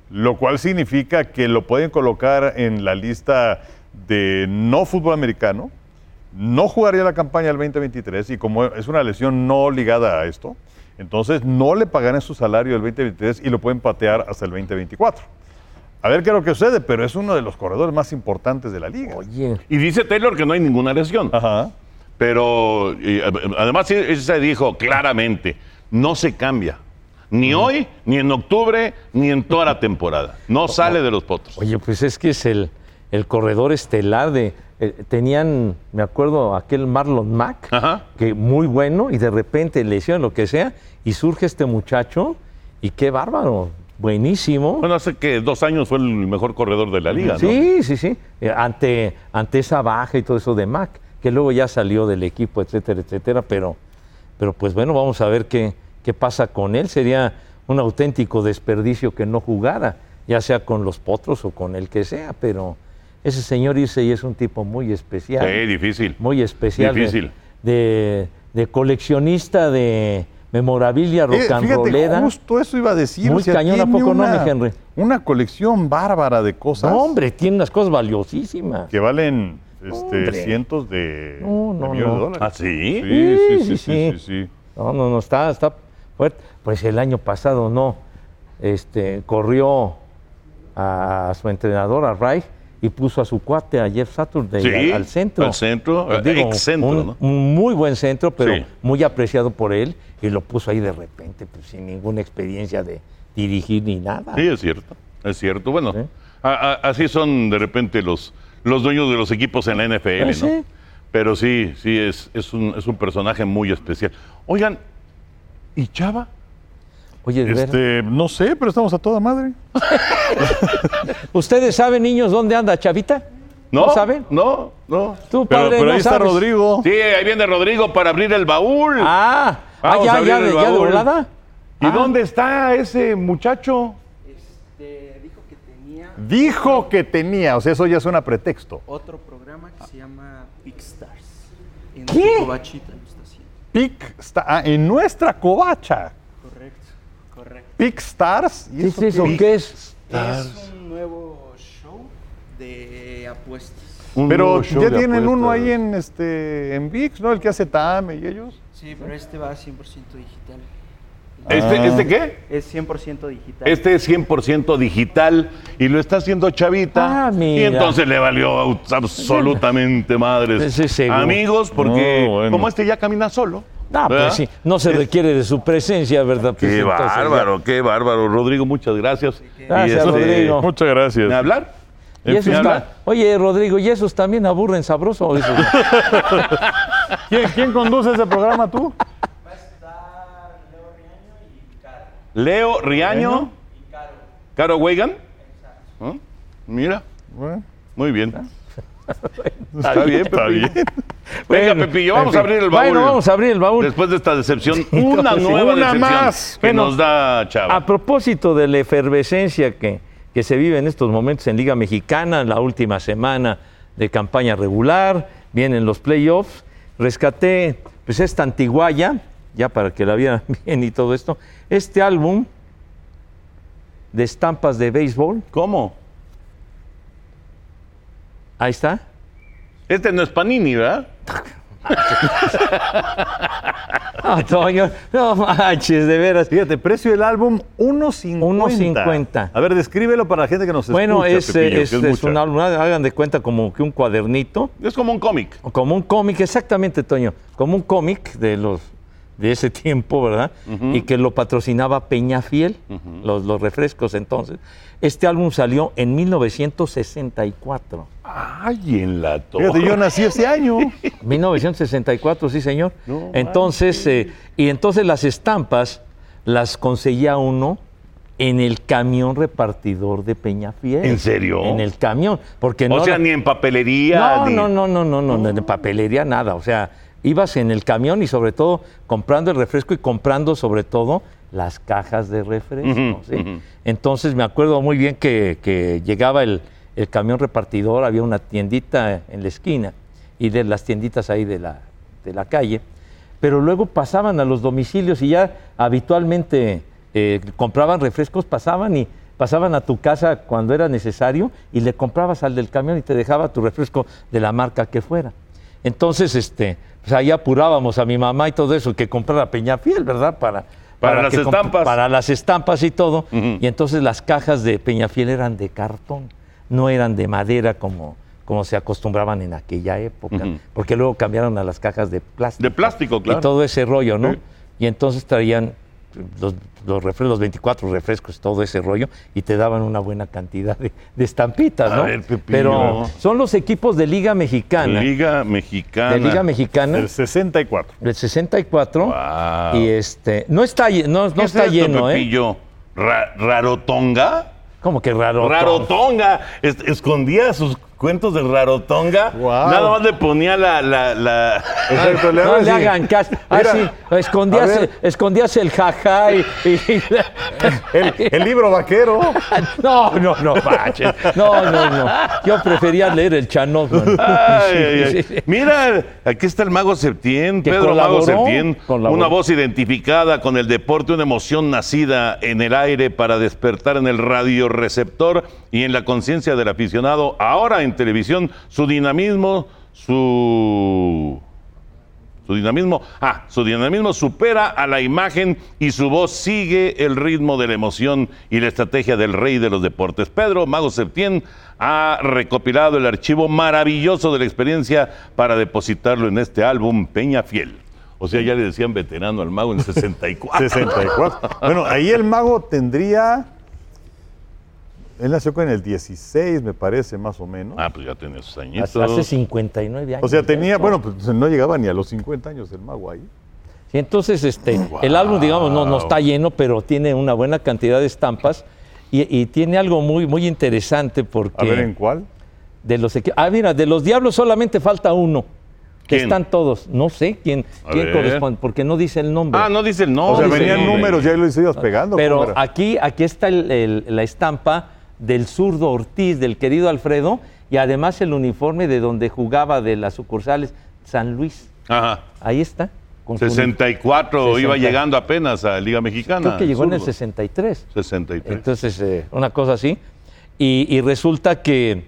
Lo cual significa que lo pueden colocar en la lista de no fútbol americano, no jugaría la campaña del 2023 y como es una lesión no ligada a esto, entonces no le pagarán su salario del 2023 y lo pueden patear hasta el 2024. A ver qué es lo que sucede, pero es uno de los corredores más importantes de la liga. Oye, Y dice Taylor que no hay ninguna lesión. Ajá. Pero eh, además se dijo claramente, no se cambia. Ni hoy, ni en octubre, ni en toda la temporada. No *laughs* sale de los potros. oye, pues es que es el, el corredor estelar de. Eh, tenían, me acuerdo, aquel Marlon Mack, Ajá. que muy bueno, y de repente lesión, lo que sea, y surge este muchacho, y qué bárbaro, buenísimo. Bueno, hace que dos años fue el mejor corredor de la liga, ¿no? Sí, sí, sí. Eh, Ante, ante esa baja y todo eso de Mac, que luego ya salió del equipo, etcétera, etcétera. Pero, pero pues bueno, vamos a ver qué, qué pasa con él. Sería un auténtico desperdicio que no jugara, ya sea con los potros o con el que sea. Pero ese señor Isey es un tipo muy especial. Sí, difícil. Muy especial. de- Difícil. De, de coleccionista de memorabilia rock Eh, justo eso iba a decir. Muy cañón, ¿a poco no, una- mi Henry? Una colección bárbara de cosas No, hombre, tiene unas cosas valiosísimas. que valen este, cientos de, No, de no, millones no. de dólares. ¿Ah, sí? Sí, sí, sí, Sí, sí, sí, sí, sí. No, no, no, está, está fuerte. Pues el año pasado no. Este, corrió a su entrenador, a Reich, y puso a su cuate, a Jeff Saturday, Sí, al, al centro. al centro, Pues eh, ex-centro, un, ¿no? un muy buen centro, pero Sí. muy apreciado por él, y lo puso ahí de repente, pues sin ninguna experiencia de dirigir ni nada. Sí, es cierto. Es cierto. Bueno, Sí. a- a- así son de repente los, los dueños de los equipos en la NFL, Pues ¿no? Pero sí, sí, es, es, un, es un personaje muy especial. Oigan, ¿y Chava? Oye, de. Este, no sé, pero estamos a toda madre. *laughs* ¿Ustedes saben, niños, dónde anda Chavita? ¿No? saben? No, no. Tú, Pero, padre, pero no ahí está. Rodrigo. Sí, ahí viene Rodrigo para abrir el baúl. Ah, ah Vamos a ya, abrir ya, el de, ya de baúl. volada. ¿Y Ah. dónde está ese muchacho? Este, dijo que tenía Dijo que tenía, o sea, eso ya es un pretexto. otro programa que se llama Stars. En ¿Qué? Covachita lo está haciendo. Pic Sta- ah, en nuestra covacha. Correcto, correcto. Pic Stars. ¿y ¿Qué es eso? qué? ¿Qué es? Es un nuevo show de apuestas. Un Pero ya tienen uno ahí en este en VIX, ¿no? El que hace Tame y ellos. Sí, pero este va 100% digital. ¿Este, Ah. ¿Este qué? Es 100% digital. Este es 100% digital y lo está haciendo Chavita. Ah, mira. Y entonces le valió *laughs* absolutamente madres. Amigos, porque No, bueno. como este ya camina solo. No, ¿verdad? pues sí, no se requiere de su presencia, ¿verdad? Pues Qué entonces ya- bárbaro, qué bárbaro. Rodrigo, muchas gracias. Gracias, este, Rodrigo. Muchas gracias. ¿Me hablar? Y ¿En esos Oye, Rodrigo, ¿y esos también aburren sabroso? *laughs* ¿O esos? ¿Quién, quién conduce ese programa tú? Va a estar Leo Riaño y Caro. Leo Riaño, Y Caro. Caro Weigan. ¿Ah? Mira, Bueno, muy bien. Está bien, está bien. Venga, Bueno, Pepillo, vamos a abrir el baúl. Bueno, vamos a abrir el baúl. Después de esta decepción, *laughs* una nueva Una decepción más. que Bueno, nos da Chava. A propósito de la efervescencia que, que se vive en estos momentos en Liga Mexicana, la última semana de campaña regular, vienen los playoffs, rescaté pues esta antiguaya, ya para que la vieran *laughs* bien y todo esto, este álbum de estampas de béisbol, ¿Cómo? Ahí está. Este no es Panini, ¿verdad? *laughs* Ah, Toño, no manches, de veras. Fíjate, precio del álbum 1.50. 1.50. A ver, descríbelo para la gente que nos Bueno, escucha. es, Pepillo, es- que es es un álbum, hagan de cuenta como que un cuadernito, Es como un cómic. como un cómic, exactamente, Toño, como un cómic de los de ese tiempo, ¿verdad? Y que lo patrocinaba Peñafiel, los, los refrescos entonces. Este álbum salió en 1964. Ay, en la torre. Yo nací ese año. *laughs* 1964, sí, señor. No entonces, eh, y entonces las estampas las conseguía uno en el camión repartidor de Peñafiel. ¿En serio? En el camión, porque no O sea, la- ni en papelería. No, ni- no, no, no, no, no, de papelería nada. O sea, ibas en el camión y sobre todo comprando el refresco y comprando sobre todo las cajas de refresco. ¿sí? Entonces me acuerdo muy bien que, que llegaba el, el camión repartidor, había una tiendita en la esquina y de las tienditas ahí de la, de la calle, pero luego pasaban a los domicilios y ya habitualmente eh, compraban refrescos, pasaban y pasaban a tu casa cuando era necesario y le comprabas al del camión y te dejaba tu refresco de la marca que fuera. Entonces, este, pues ahí apurábamos a mi mamá y todo eso, que comprara Peñafiel, ¿verdad? Para, Para las estampas. Para las estampas y todo. Y entonces las cajas de Peñafiel eran de cartón, no eran de madera como, como se acostumbraban en aquella época, porque luego cambiaron a las cajas de plástico. De plástico, claro. Y todo ese rollo, ¿no? Sí. Y entonces traían los, los, refres- los 24 refrescos, todo ese rollo, y te daban una buena cantidad de, de estampitas, A ¿no? ver. Pero son los equipos de Liga Mexicana. Liga Mexicana. de Liga Mexicana El 64. del 64. Wow. Y este, no está, no, ¿Qué no es está esto, lleno, ¿eh? Pepillo? Ra- ¿Rarotonga? Como que raro. Rarotonga. Es- escondía sus cuentos de Rarotonga. Nada más le ponía la. la, la- Exacto, *laughs* No hago le hagan caso. Ah, escondías, escondías el jaja y... y- *laughs* El, el libro vaquero. *laughs* no, no, no, manches. No, no, no. Yo prefería leer el Sí, sí, sí. Mira, aquí está el Mago Septién, Pedro Mago Septién, una voz identificada con el deporte, una emoción nacida en el aire para despertar en el radioreceptor y en la conciencia del aficionado, ahora en televisión, su dinamismo, su su dinamismo, ah, su dinamismo supera a la imagen y su voz sigue el ritmo de la emoción y la estrategia del rey de los deportes. Pedro Mago Septién ha recopilado el archivo maravilloso de la experiencia para depositarlo en este álbum Peña Fiel. O sea, ya le decían veterano al mago en el 64. 64. *laughs* Bueno, ahí el mago tendría. Él nació con el 16, me parece, más o menos. Ah, pues ya tiene sus añitos. Hace, hace 59 años. o sea, tenía, bueno, pues no llegaba ni a los 50 años el mago ahí. Sí, entonces, este, el álbum, digamos, no, no está lleno, pero tiene una buena cantidad de estampas y, y tiene algo muy, muy interesante porque... A ver, ¿en cuál? De los Ah, mira, de los diablos solamente falta uno. Que ¿Quién? están todos. No sé quién, quién corresponde, porque no dice el nombre. Ah, no dice el O nombre. sea, dice venían números, ya los ibas pegando. ¿cómo Pero aquí, aquí está el- el- la estampa del zurdo Ortiz, del querido Alfredo, y además el uniforme de donde jugaba de las sucursales San Luis. Ajá. Ahí está. con su 64 iba 60. llegando apenas a Liga Mexicana. Creo que llegó en el zurdo. 63. 63. Entonces, eh, una cosa así. Y, y resulta que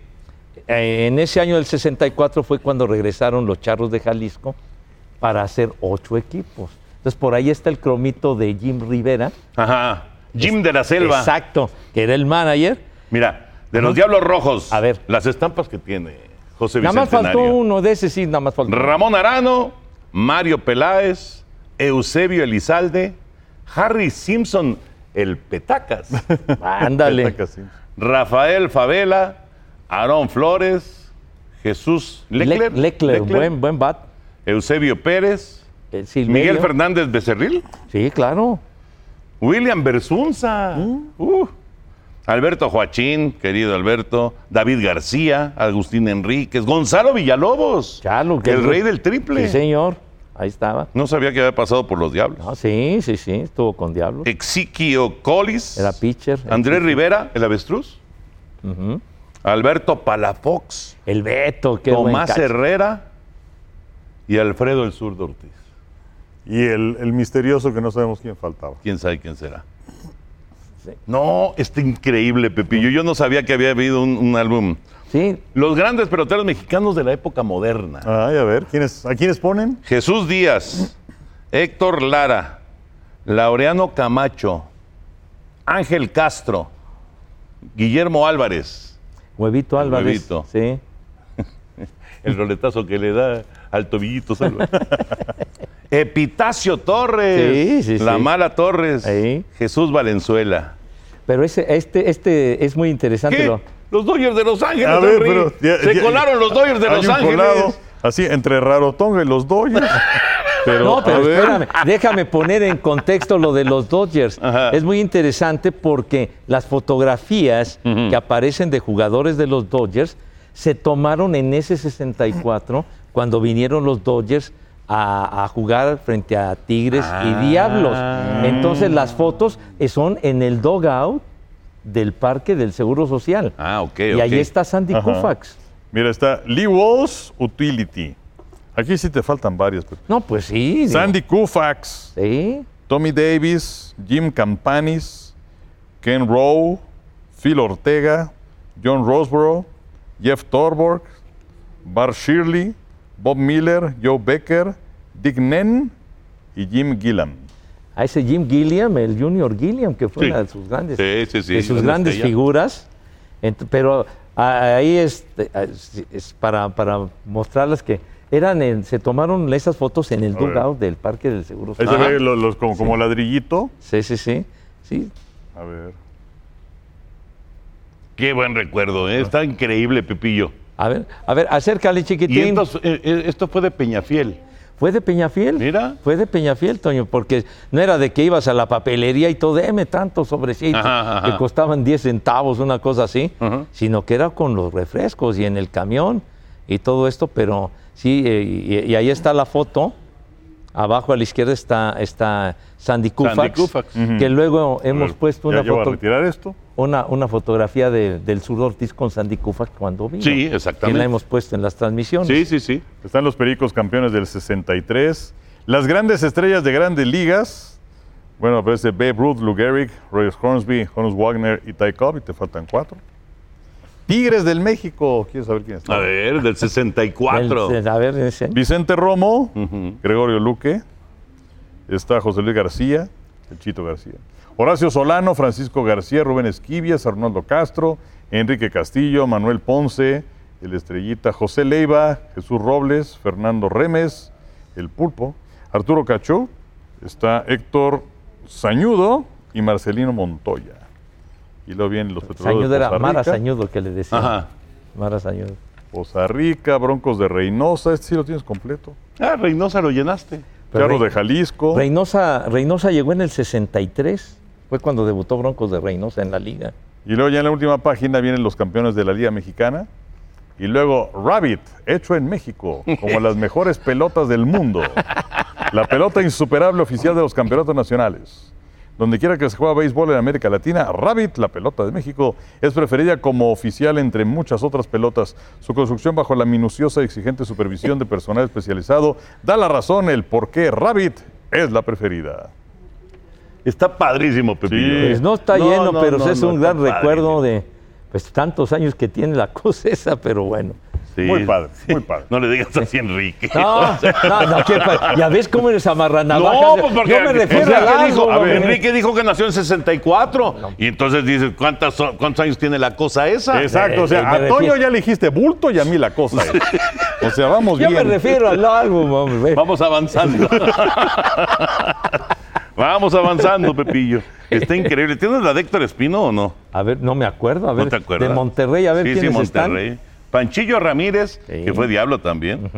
eh, en ese año del 64 fue cuando regresaron los Charros de Jalisco para hacer ocho equipos. Entonces, por ahí está el cromito de Jim Rivera. Ajá. Jim de la Selva. Exacto, que era el manager. Mira, de los Diablos Rojos. A ver. Las estampas que tiene José Nada más Bicentenario. faltó uno, de ese sí, nada más faltó. Ramón Arano, Mario Peláez, Eusebio Elizalde, Harry Simpson, el Petacas, *laughs* Ándale. Rafael Favela, Aarón Flores, Jesús Leclerc, Le- Leclerc, buen, buen bat. Eusebio Pérez, Silverio. Miguel Fernández Becerril, Sí, claro. William Bersunza, uh, Alberto Joachín, querido Alberto, David García, Agustín Enríquez, Gonzalo Villalobos, Chalo, que el es- rey del triple. Sí, señor. Ahí estaba. No sabía que había pasado por los diablos. No, sí, sí, sí. Estuvo con Diablo. Exiquio Collis, Era pitcher. Andrés Rivera, el avestruz. Alberto Palafox, El Beto, qué Tomás. Herrera y Alfredo el Zurdo Ortiz. Y el, el misterioso que no sabemos quién faltaba. ¿Quién sabe quién será? Sí. No, está increíble, Pepillo. Yo no sabía que había habido un, un álbum. Sí, Los grandes peloteros mexicanos de la época moderna. Ay, a ver, ¿quiénes, ¿a quiénes ponen? Jesús Díaz, Héctor Lara, Laureano Camacho, Ángel Castro, Guillermo Álvarez, Huevito Álvarez. Huevito. Sí. *laughs* el roletazo que le da al tobillito Salva. *laughs* Epitacio Torres, Sí, sí, La sí. Mala Torres, Ahí. Jesús Valenzuela. Pero ese, este, este es muy interesante. ¿Qué? Lo, Los Dodgers de Los Ángeles, A ver, Henry. pero ya- Se ya- colaron los Dodgers de Hay Los un Ángeles. colado, así, entre Rarotonga y los Dodgers. *laughs* Pero, no, pero espérame, déjame poner en contexto lo de los Dodgers. Ajá. Es muy interesante porque las fotografías que aparecen de jugadores de los Dodgers se tomaron en ese 64 cuando vinieron los Dodgers a, a jugar frente a Tigres Ah. y Diablos. Entonces las fotos eh, son en el dugout del parque del Seguro Social. Ah, ok, y ahí está Sandy Ajá. Koufax. Mira, está Lee Walls Utility. Aquí sí te faltan varios. No, pues sí. digo, Sandy Koufax, Sí. Tommy Davis, Jim Campanis, Ken Rowe, Phil Ortega, John Roseborough, Jeff Torborg, Bart Shirley, Bob Miller, Joe Becker, Dick Nen y Jim Gillam. a ese Jim Gilliam, el Junior Gilliam, que fue Sí. una de sus grandes, Sí, sí, sí, de sus gran grandes estrella. figuras. Ent- pero a- ahí es, es- es para, para mostrarles que eran en- se tomaron esas fotos en el dugout del Parque del Seguro Ahí se Social. ve los, los como, como ladrillito. Sí, sí, sí. sí. A ver. Qué buen recuerdo, ¿eh? está increíble, Pepillo. A ver, a ver, acércale, chiquitín. esto, eh, eh, esto fue de Peñafiel. Fue de Peñafiel. Mira. Fue de Peñafiel, Toño, porque no era de que ibas a la papelería y todo, deme tantos sobrecitos Ajá, ajá. que costaban 10 centavos, una cosa así, sino que era con los refrescos y en el camión y todo esto, pero sí, eh, y, y ahí está la foto. Abajo a la izquierda está, está Sandy Koufax, Koufax. que luego hemos ver, puesto una, foto, retirar esto. una, una fotografía de- del Sur Ortiz con Sandy Koufax cuando vino. Sí, Que exactamente. la hemos puesto en las transmisiones. Sí, sí, sí. Están los Pericos campeones del 63. Las grandes estrellas de grandes ligas. Bueno, aparece Babe Ruth, Lou Gehrig, Roy Hornsby, Honus Wagner y Ty Cobb. Y te faltan cuatro. Tigres del México. ¿Quieres saber quién está? A ver, del 64. El- a ver, ese. Vicente Romo. Gregorio Luque. Está José Luis García, el Chito García. Horacio Solano, Francisco García, Rubén Esquivias, Arnoldo Castro, Enrique Castillo, Manuel Ponce, el Estrellita, José Leiva, Jesús Robles, Fernando Remes, el Pulpo, Arturo Cachó, está Héctor Sañudo y Marcelino Montoya. Y luego vienen los petroleros Sañudo de era Poza Mara Rica, Sañudo que le decía. Ajá. Mara Sañudo. Poza Rica, Broncos de Reynosa, este sí lo tienes completo. Ah, Reynosa lo llenaste. Pero Charros Rey- de Jalisco. Reynosa, Reynosa llegó en el 63. Fue cuando debutó Broncos de Reynosa en la liga. Y luego ya en la última página vienen los campeones de la Liga Mexicana. Y luego Rabbit, hecho en México, como las mejores pelotas del mundo. *laughs* La pelota insuperable oficial de los campeonatos nacionales. Donde quiera que se juega béisbol en América Latina, Rabbit, la pelota de México, es preferida como oficial entre muchas otras pelotas. Su construcción bajo la minuciosa y exigente supervisión de personal especializado da la razón el por qué Rabbit es la preferida. Está padrísimo, Pepillo. Sí. Pues no está No, lleno, no, pero no, es no, un gran recuerdo padrísimo. de pues tantos años que tiene la *laughs* cosa esa, pero bueno. Sí. Muy padre, muy padre. No le digas así, Enrique. No, *laughs* no, no, ¿qué ya ves cómo eres amarranavajas. No, pues porque Yo me refiero Enrique al dijo, algo, hombre. Enrique dijo que nació en 64. Y entonces dices, ¿cuántas son- ¿cuántos años tiene la cosa esa? Exacto, o eh, sea, me a Toño refiero- ya le dijiste bulto y a mí la cosa. O sea, vamos Yo me bien. refiero al álbum, hombre. Vamos avanzando. *laughs* Vamos avanzando, Pepillo. Está increíble. ¿Tienes la de Héctor Espino o no? A ver, no me acuerdo. A ver, ¿No te acuerdas? de Monterrey, a ver sí, sí, quiénes Monterrey. Panchillo Ramírez, Sí. que fue Diablo también.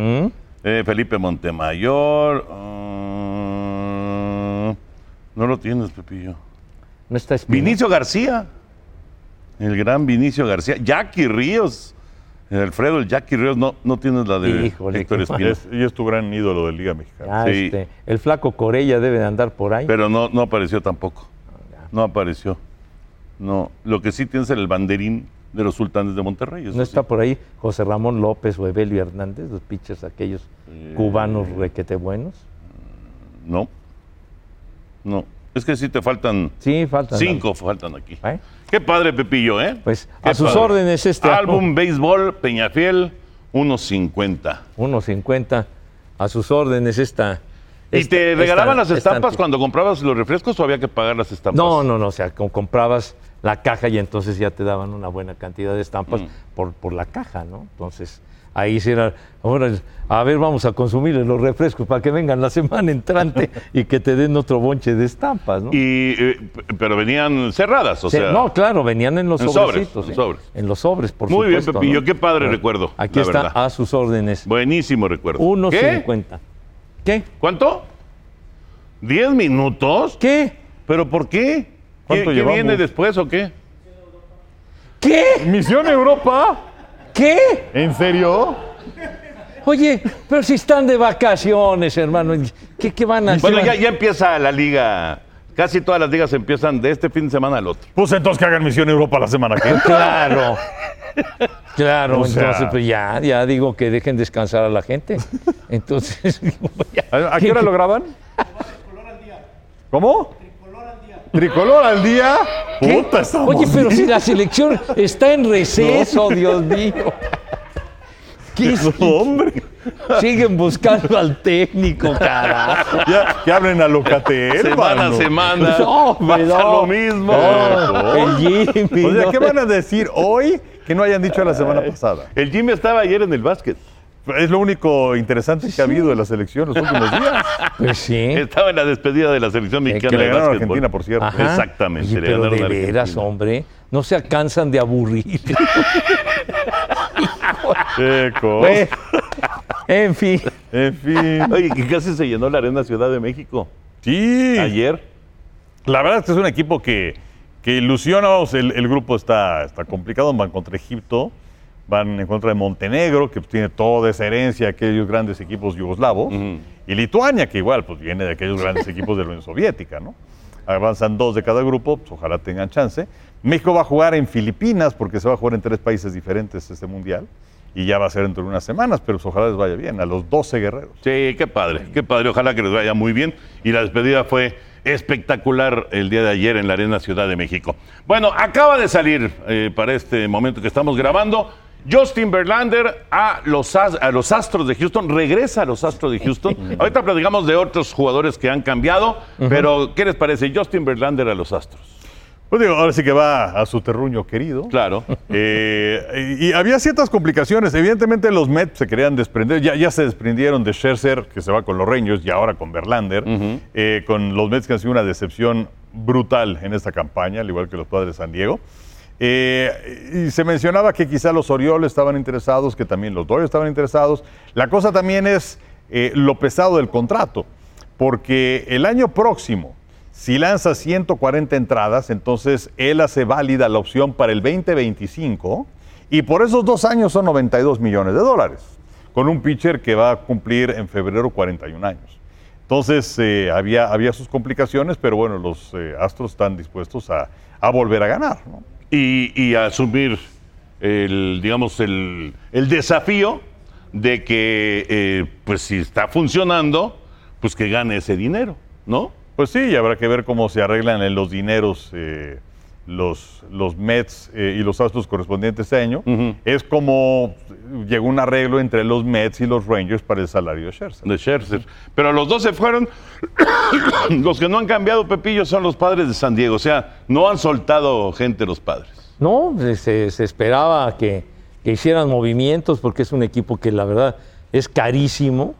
Eh, Felipe Montemayor. ah, no lo tienes, Pepillo. No está Espino. Vinicio García. El gran Vinicio García. Jackie Ríos. El Alfredo, el Jackie Ríos. No, no tienes la de Híjole, Héctor. Es- y es tu gran ídolo de Liga Mexicana. Ah, Sí. este, el flaco Corella debe de andar por ahí. Pero no, no apareció tampoco. No apareció. No. Lo que sí tienes es el banderín de los sultanes de Monterrey. no sí. está por ahí José Ramón López o Evelio Hernández, los pitchers aquellos Eh. cubanos requete buenos. No. No. Es que sí te faltan. Sí, faltan. Cinco faltan aquí. ¿Eh? Qué padre, Pepillo, ¿eh? Pues, Qué a sus padre. órdenes este Álbum Béisbol Peñafiel, unos 50. 1.50. A sus órdenes esta. ¿Y esta- te regalaban esta- las estampas esta- cuando comprabas los refrescos o había que pagar las estampas? No, no, no. O sea, comprabas la caja y entonces ya te daban una buena cantidad de estampas Mm. por, por la caja, ¿no? Entonces, ahí sí era. Ahora, a ver, vamos a consumir los refrescos para que vengan la semana entrante y que te den otro bonche de estampas, ¿no? Y, eh, pero venían cerradas, o sea. no, claro, venían en los en sobres, en sobres. En los sobres, por Muy bien, supuesto. Pepillo, ¿no? qué padre Bueno, recuerdo, Aquí está verdad. a sus órdenes. Buenísimo recuerdo. 1.50. ¿Qué? ¿Cuánto? ¿Diez minutos? ¿Qué? ¿Pero por qué? ¿Qué, ¿Cuánto qué llevamos? viene después o qué? ¿Qué? ¿Misión Europa? ¿Qué? ¿En serio? Oye, pero si están de vacaciones, hermano, ¿qué, qué van a hacer? Bueno, ya, ya empieza la liga. Casi todas las ligas empiezan de este fin de semana al otro. Pues entonces que hagan Misión Europa la semana que viene. Claro. Claro, O sea- entonces pues ya, ya digo que dejen descansar a la gente. Entonces, ya. *laughs* ¿A, a qué hora lo graban? *laughs* ¿Cómo? Tricolor al día. Puta, Oye, pero bien. si la selección está en receso, Dios mío. *laughs* ¿Qué es? Hombre, Siguen buscando al técnico, carajo. ya, que hablen a Locatel, semana a semana. *laughs* No, *laughs* pasa no. lo mismo. No, el Jimmy. O sea. ¿qué van a decir hoy que no hayan dicho la semana pasada? El Jimmy estaba ayer en el básquet. Es lo único interesante que ha habido de la selección los últimos días. *laughs* Pues sí. Estaba en la despedida de la selección mexicana Que le de ganaron a. Argentina, por cierto. Ajá. Exactamente, Oye, le pero de veras, Argentina. hombre, no se cansan de aburrir. *laughs* Qué cosa. Bueno, en fin. En fin. Oye, que casi se llenó la arena Ciudad de México Sí. ayer. La verdad es que es un equipo que, que ilusiona. vamos, El, el grupo está, está complicado. Van contra Egipto, van en contra de Montenegro, que tiene toda esa herencia de aquellos grandes equipos yugoslavos. Y Lituania, que igual pues, viene de aquellos grandes *laughs* equipos de la Unión Soviética. ¿no? Avanzan dos de cada grupo, pues, ojalá tengan chance. México va a jugar en Filipinas, porque se va a jugar en tres países diferentes este mundial. Y ya va a ser dentro de unas semanas, pero pues, ojalá les vaya bien, a los 12 guerreros. Sí, qué padre, qué padre. Ojalá que les vaya muy bien. Y la despedida fue espectacular el día de ayer en la Arena Ciudad de México. Bueno, acaba de salir eh, para este momento que estamos grabando. Justin Verlander a los, a los Astros de Houston, regresa a los Astros de Houston. *laughs* Ahorita platicamos de otros jugadores que han cambiado, pero ¿qué les parece? Justin Verlander a los Astros. Pues digo, ahora sí que va a su terruño querido. Claro. *laughs* Eh, y, y había ciertas complicaciones. Evidentemente los Mets se querían desprender. Ya, ya se desprendieron de Scherzer, que se va con los Rangers, y ahora con Verlander. Eh, con los Mets que han sido una decepción brutal en esta campaña, al igual que los padres de San Diego. Eh, y se mencionaba que quizá los Orioles estaban interesados, que también los Dodgers estaban interesados. La cosa también es eh, lo pesado del contrato, porque el año próximo, si lanza 140 entradas, entonces él hace válida la opción para el 2025 y por esos dos años son 92 millones de dólares, con un pitcher que va a cumplir en febrero 41 años. Entonces eh, había, sus complicaciones, pero bueno, los Astros están dispuestos a, a volver a ganar. ¿no? Y, y asumir el, digamos, el, el desafío de que, eh, pues si está funcionando, pues que gane ese dinero, ¿no? Pues sí, y habrá que ver cómo se arreglan los dineros eh, los, los Mets eh, y los Astros correspondientes este año. Es como llegó un arreglo entre los Mets y los Rangers para el salario de Scherzer. De Scherzer. Pero los dos se fueron. *coughs* los que no han cambiado, Pepillo, son los padres de San Diego. O sea, no han soltado gente los padres. No, se, se esperaba que, que hicieran movimientos porque es un equipo que la verdad es carísimo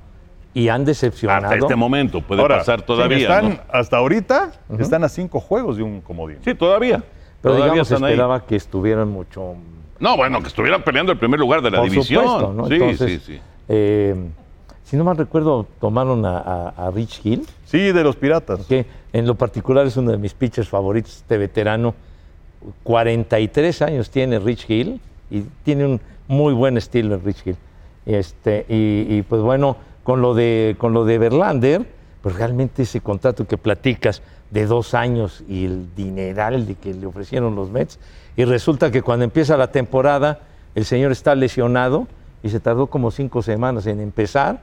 y han decepcionado. Hasta este momento, puede Ahora, pasar todavía. están, ¿no? Hasta ahorita están a cinco juegos de un comodín. Sí, todavía. Pero todavía digamos, están ahí. esperaba que estuvieran mucho No, bueno, que estuvieran peleando el primer lugar de la por división. supuesto, ¿no? Sí, Entonces, sí, sí. eh, si no mal recuerdo, tomaron a, a- a Rich Hill, Sí, de los piratas. que en lo particular es uno de mis pitchers favoritos, este veterano. 43 años tiene Rich Hill y tiene un muy buen estilo el Rich Hill. Este, y, y, pues bueno, con lo de con lo de Verlander, pues realmente ese contrato que platicas de dos años y el dineral de que le ofrecieron los Mets, y resulta que cuando empieza la temporada, el señor está lesionado y se tardó como cinco semanas en empezar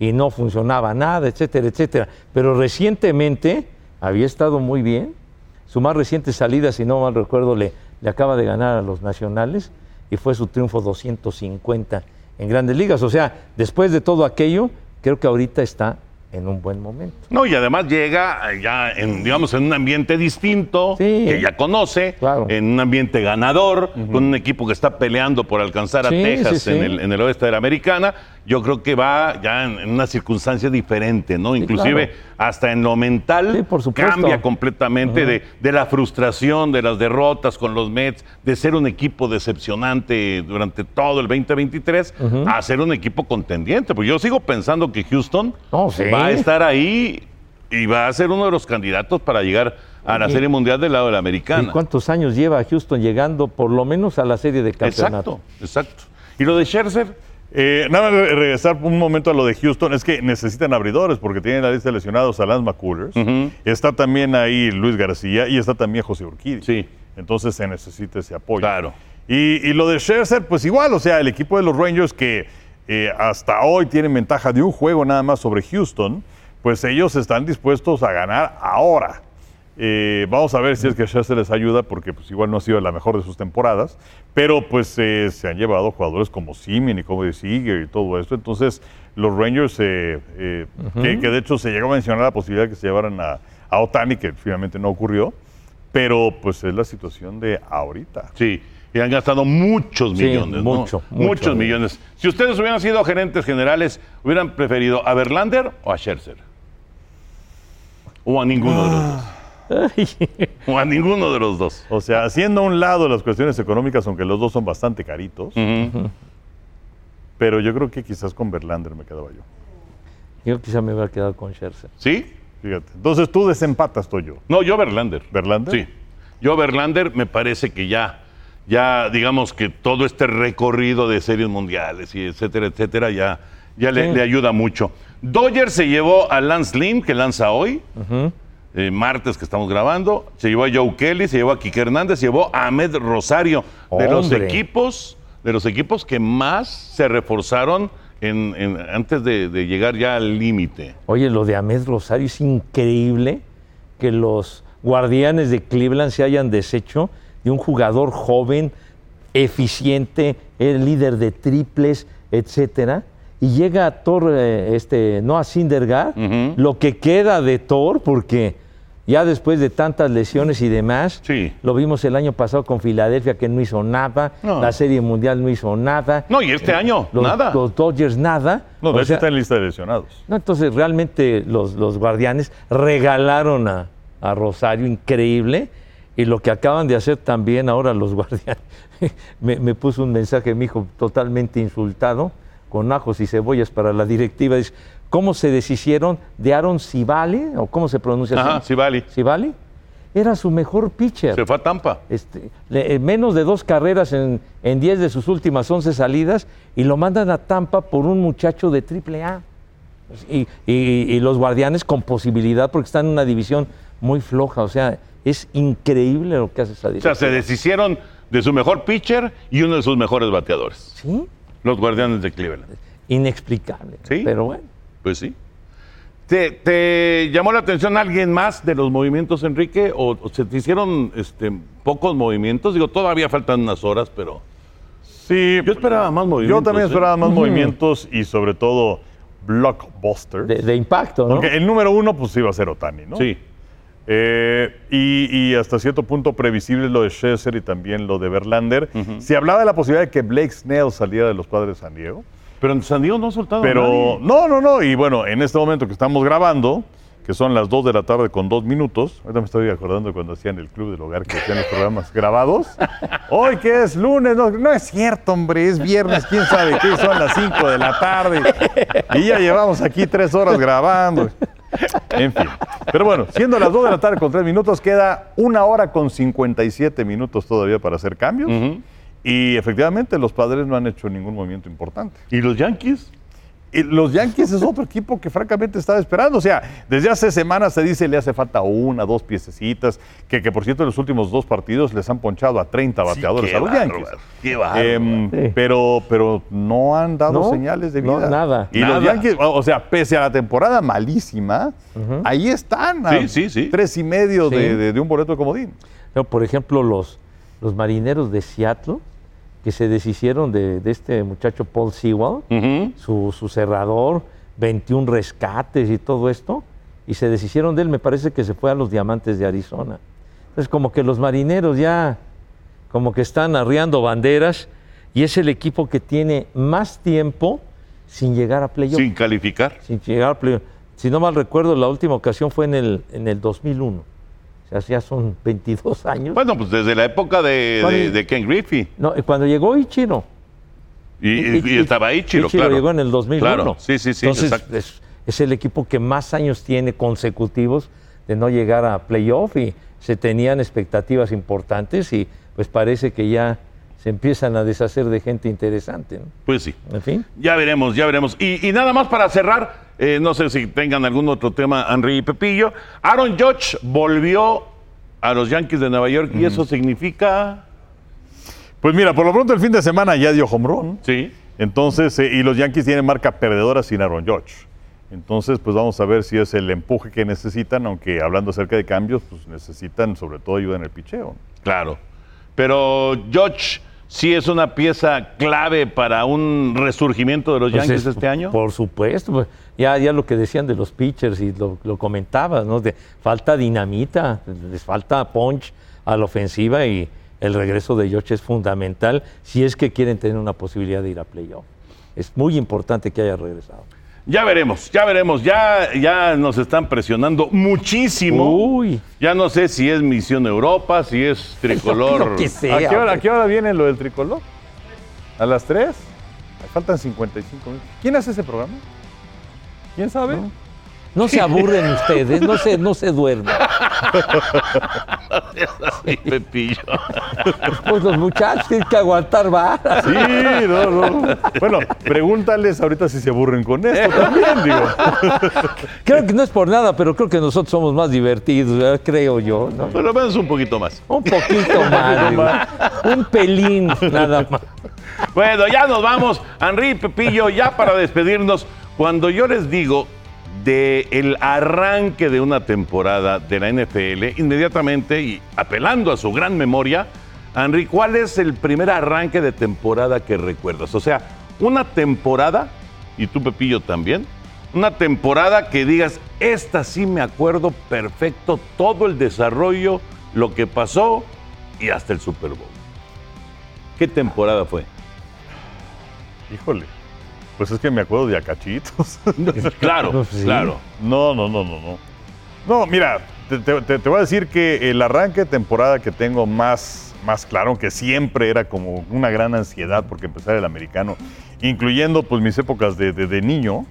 y no funcionaba nada, etcétera, etcétera. Pero recientemente había estado muy bien. Su más reciente salida, si no mal recuerdo, le, le acaba de ganar a los nacionales y fue su triunfo 250 en grandes ligas. O sea, después de todo aquello, creo que ahorita está en un buen momento. No, y además llega eh, ya en, digamos, en un ambiente distinto, Sí. que ya conoce, Claro. en un ambiente ganador, con un equipo que está peleando por alcanzar a Sí, Texas sí. En, el, en el oeste de la americana. Yo creo que va ya en, en una circunstancia diferente, ¿no? Inclusive claro. hasta en lo mental Sí, por cambia completamente de, de la frustración, de las derrotas con los Mets, de ser un equipo decepcionante durante todo el 2023, a ser un equipo contendiente. Porque yo sigo pensando que Houston sí. va a estar ahí y va a ser uno de los candidatos para llegar a la. Serie Mundial del lado de la ¿Y americana. cuántos años lleva Houston llegando por lo menos a la serie de campeonato? Exacto, exacto. ¿Y lo de Scherzer? Eh, nada más re- regresar un momento a lo de Houston, es que necesitan abridores porque tienen la lista de lesionados a Lance McCullers. Está también ahí Luis García y está también José Urquidi. Sí. Entonces se necesita ese apoyo. Claro. Y, y lo de Scherzer, pues igual, o sea, el equipo de los Rangers que eh, hasta hoy tienen ventaja de un juego nada más sobre Houston, pues ellos están dispuestos a ganar ahora. Eh, vamos a ver si es que Scherzer les ayuda, porque pues igual no ha sido la mejor de sus temporadas, pero pues eh, se han llevado jugadores como Simeon y como de Seager y todo esto. Entonces, los Rangers, eh, eh, que, que de hecho se llegó a mencionar la posibilidad de que se llevaran a, a Otani, que finalmente no ocurrió, pero pues es la situación de ahorita. Sí. Y han gastado muchos Sí, millones. ¿no? mucho, mucho. Muchos millones. Si ustedes hubieran sido gerentes generales, ¿hubieran preferido a Verlander o a Scherzer? O a ninguno de los dos. O a ninguno de los dos. O sea, haciendo a un lado las cuestiones económicas, aunque los dos son bastante caritos, pero yo creo que quizás con Verlander me quedaba yo. Yo quizá me hubiera quedado con Scherzer. ¿Sí? Fíjate. Entonces tú desempatas, Toyo. No, yo Verlander. ¿Verlander? Sí. Yo Verlander me parece que ya, ya digamos que todo este recorrido de series mundiales y etcétera, etcétera, ya, ya le, Sí. le ayuda mucho. Dodgers se llevó a Lance Lynn, que lanza hoy, eh, martes que estamos grabando, se llevó a Joe Kelly, se llevó a Kike Hernández, se llevó a Ahmed Rosario, de los equipos, de los equipos que más se reforzaron en- en- antes de, de llegar ya al límite. Oye, lo de Ahmed Rosario es increíble que los guardianes de Cleveland se hayan deshecho de un jugador joven, eficiente, el líder de triples, etcétera. Y llega Thor, eh, este, Noah Syndergaard, Ujú. lo que queda de Thor, porque ya después de tantas lesiones y demás, Sí. lo vimos el año pasado con Filadelfia que no hizo nada, No. la Serie Mundial no hizo nada. No, y este año, Los, nada. los Dodgers nada. No, de hecho está en lista de lesionados. no, entonces realmente los, los guardianes regalaron a, a Rosario increíble y lo que acaban de hacer también ahora los *laughs* guardianes. me, me puso un mensaje mi hijo totalmente insultado con ajos y cebollas para la directiva. Dice, ¿cómo se deshicieron de Aaron Civali? ¿O cómo se pronuncia Ajá? Civali. Civali. Era su mejor pitcher. Se fue a Tampa. Este, le- eh, menos de dos carreras en, en 10 de sus últimas 11 salidas y lo mandan a Tampa por un muchacho de triple A. Y, y- y los guardianes con posibilidad porque están en una división muy floja. O sea, es increíble lo que hace esa O sea, se deshicieron de su mejor pitcher y uno de sus mejores bateadores. Sí, Los guardianes de Cleveland. inexplicable. Sí. Pero bueno. Pues sí. ¿Te, te llamó la atención alguien más de los movimientos, Enrique? ¿O, o se te hicieron este, pocos movimientos? Digo, todavía faltan unas horas, pero Sí, yo esperaba más movimientos. yo también ¿eh? esperaba más movimientos y sobre todo blockbusters. De, de impacto, ¿no? Porque el número uno pues iba a ser Otani, ¿no? Sí. Eh, y, y hasta cierto punto previsible lo de Scherzer y también lo de Verlander. Se hablaba de la posibilidad de que Blake Snell saliera de los padres de San Diego. Pero en San Diego no ha soltado a Pero nadie. no, no, no. Y bueno, en este momento que estamos grabando, que son las 2 de la tarde con 2 minutos, ahorita me estoy acordando cuando hacían el Club del Hogar, que hacían los programas grabados. *laughs* Hoy que es lunes, no, no es cierto, hombre, es viernes, quién sabe qué, son las 5 de la tarde. Y ya llevamos aquí 3 horas grabando. En fin. Pero bueno, siendo las 2 de la tarde con 3 minutos, queda una hora con 57 minutos todavía para hacer cambios. Ujú. Y efectivamente los padres no han hecho ningún movimiento importante. ¿Y los Yankees? Y los Yankees es otro *laughs* equipo que francamente estaba esperando. O sea, desde hace semanas se dice le hace falta una, dos piececitas, que, que por cierto en los últimos dos partidos les han ponchado a 30 bateadores a los Yankees. qué. Em, Sí. pero, pero no han dado No, señales de no, vida. nada. Y Nada. los Yankees, o sea, pese a la temporada malísima, ahí están. a Sí, sí, sí. Tres y medio Sí. de, de- de un boleto de comodín. Pero, por ejemplo, los, los marineros de Seattle, que se deshicieron de, de este muchacho Paul Sewell, su, su cerrador, 21 rescates y todo esto, y se deshicieron de él, me parece que se fue a los Diamantes de Arizona. Entonces, como que los marineros ya, como que están arriando banderas, y es el equipo que tiene más tiempo sin llegar a playoff. Sin calificar. Sin llegar a playoff. Si no mal recuerdo, la última ocasión fue en el, en el 2001. Ya son 22 años. Bueno, pues desde la época de, ¿Cuál de- Ken Griffey. No, eh, cuando llegó Ichiro. Y, y- y estaba Ichiro, Ichiro claro. llegó en el 2001. Claro, sí, sí, sí. Entonces, es, es el equipo que más años tiene consecutivos de no llegar a playoff y se tenían expectativas importantes y pues parece que ya se empiezan a deshacer de gente interesante. ¿no? Pues sí. En fin. Ya veremos, ya veremos. Y, y nada más para cerrar, eh, no sé si tengan algún otro tema, Henry y Pepillo. Aaron Judge volvió a los Yankees de Nueva York y eso significa. Pues mira, por lo pronto el fin de semana ya dio home run. Sí. Entonces, eh, y los Yankees tienen marca perdedora sin Aaron Judge. Entonces, pues vamos a ver si es el empuje que necesitan, aunque hablando acerca de cambios, pues necesitan sobre todo ayuda en el picheo. Claro. Pero Judge sí es una pieza clave para un resurgimiento de los Pues Yankees es- este año. Por supuesto. pues, ya, ya lo que decían de los pitchers y lo, lo comentabas, ¿no? De, falta dinamita, les falta punch a la ofensiva y el regreso de George es fundamental si es que quieren tener una posibilidad de ir a playoff. Es muy importante que haya regresado. Ya veremos, ya veremos. Ya, ya nos están presionando muchísimo. Uy. Ya no sé si es Misión Europa, si es *laughs* tricolor. Lo que sea, ¿A, qué hora, a qué hora viene lo del tricolor? ¿A las 3? Faltan 55 minutos. ¿Quién hace ese programa? ¿Quién sabe? No se aburren ustedes, no se, no se duermen. *laughs* Pepillo. Pues los muchachos tienen que aguantar varas. Sí, no, no. Bueno, pregúntales ahorita si se aburren con esto también, digo. Creo que no es por nada, pero creo que nosotros somos más divertidos, ¿verdad? creo yo. ¿no? Por lo menos un poquito más. Un poquito más, digo. un pelín nada más. Bueno, ya nos vamos. Henry Pepillo, ya para despedirnos, cuando yo les digo de el arranque de una temporada de la NFL, inmediatamente y apelando a su gran memoria, Henry, ¿cuál es el primer arranque de temporada que recuerdas? O sea, una temporada, y tú Pepillo también, una temporada que digas, esta sí me acuerdo perfecto, todo el desarrollo, lo que pasó y hasta el Super Bowl. ¿Qué temporada fue? Híjole. Pues es que me acuerdo de Acachitos. *laughs* Claro, Sí. claro. No, no, no, no, no. No, mira, te, te- te- te voy a decir que el arranque de temporada que tengo más, más claro, aunque siempre era como una gran ansiedad porque empezar el americano, incluyendo pues mis épocas de, de- de niño,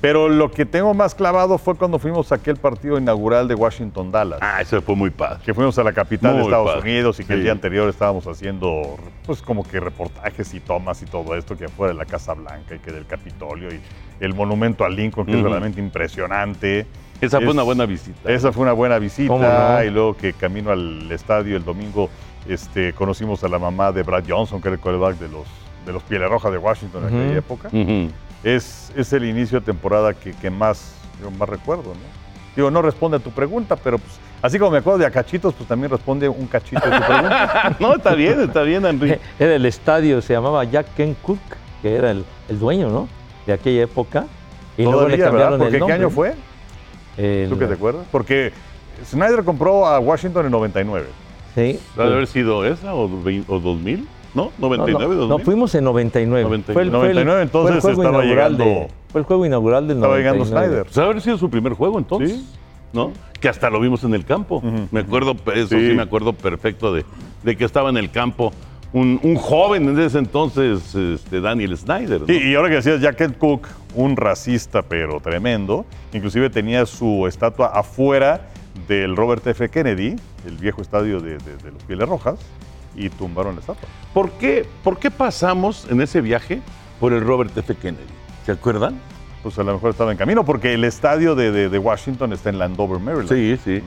Pero lo que tengo más clavado fue cuando fuimos a aquel partido inaugural de Washington-Dallas. Ah, eso fue muy padre. que fuimos a la capital de Estados padre. Unidos y que el día anterior estábamos haciendo pues como que reportajes y tomas y todo esto que afuera de la Casa Blanca y que del Capitolio y el monumento a Lincoln que es verdaderamente impresionante. Esa fue una buena visita. Esa fue una buena visita ¿Cómo no? y luego que camino al estadio el domingo este, conocimos a la mamá de Brad Johnson que era el quarterback de los de los Pieles Rojas de Washington en aquella época. Ujú. Es, es el inicio de temporada que, que más, yo más recuerdo, ¿no? Digo, no responde a tu pregunta, pero pues, así como me acuerdo de Acachitos, pues también responde un cachito a tu pregunta. *laughs* no, está bien, está bien, Henry. Era el estadio, se llamaba Jack Ken Cook, que era el, el dueño, ¿no? De aquella época. Y luego le Todavía, cambiaron ¿verdad? Porque el nombre. ¿qué año fue? El- ¿Tú que te acuerdas? Porque Snyder compró a Washington en 99. Sí. ¿Debe haber sido esa o, o 2000? ¿No? 99, no, no, 2000. no, fuimos en 99. 99. Fue el, fue el- 99, entonces fue el juego estaba inaugural llegando- de- fue el juego inaugural del Estaba llegando 99. Snyder. Pues haber sido su primer juego entonces, Sí. ¿no? Que hasta lo vimos en el campo. Me acuerdo, eso sí. Sí. me acuerdo perfecto de, de que estaba en el campo un, un joven en ese entonces, este, Daniel Snyder. y ahora que decías Jacket Cook, un racista pero tremendo, inclusive tenía su estatua afuera del Robert F. Kennedy, el viejo estadio de, de- de los Pieles Rojas, y tumbaron la estatua. ¿Por, qué, ¿Por qué pasamos en ese viaje por el Robert F. Kennedy? ¿Se acuerdan? Pues a lo mejor estaba en camino, porque el estadio de, de- de Washington está en Landover, Maryland. Sí, sí.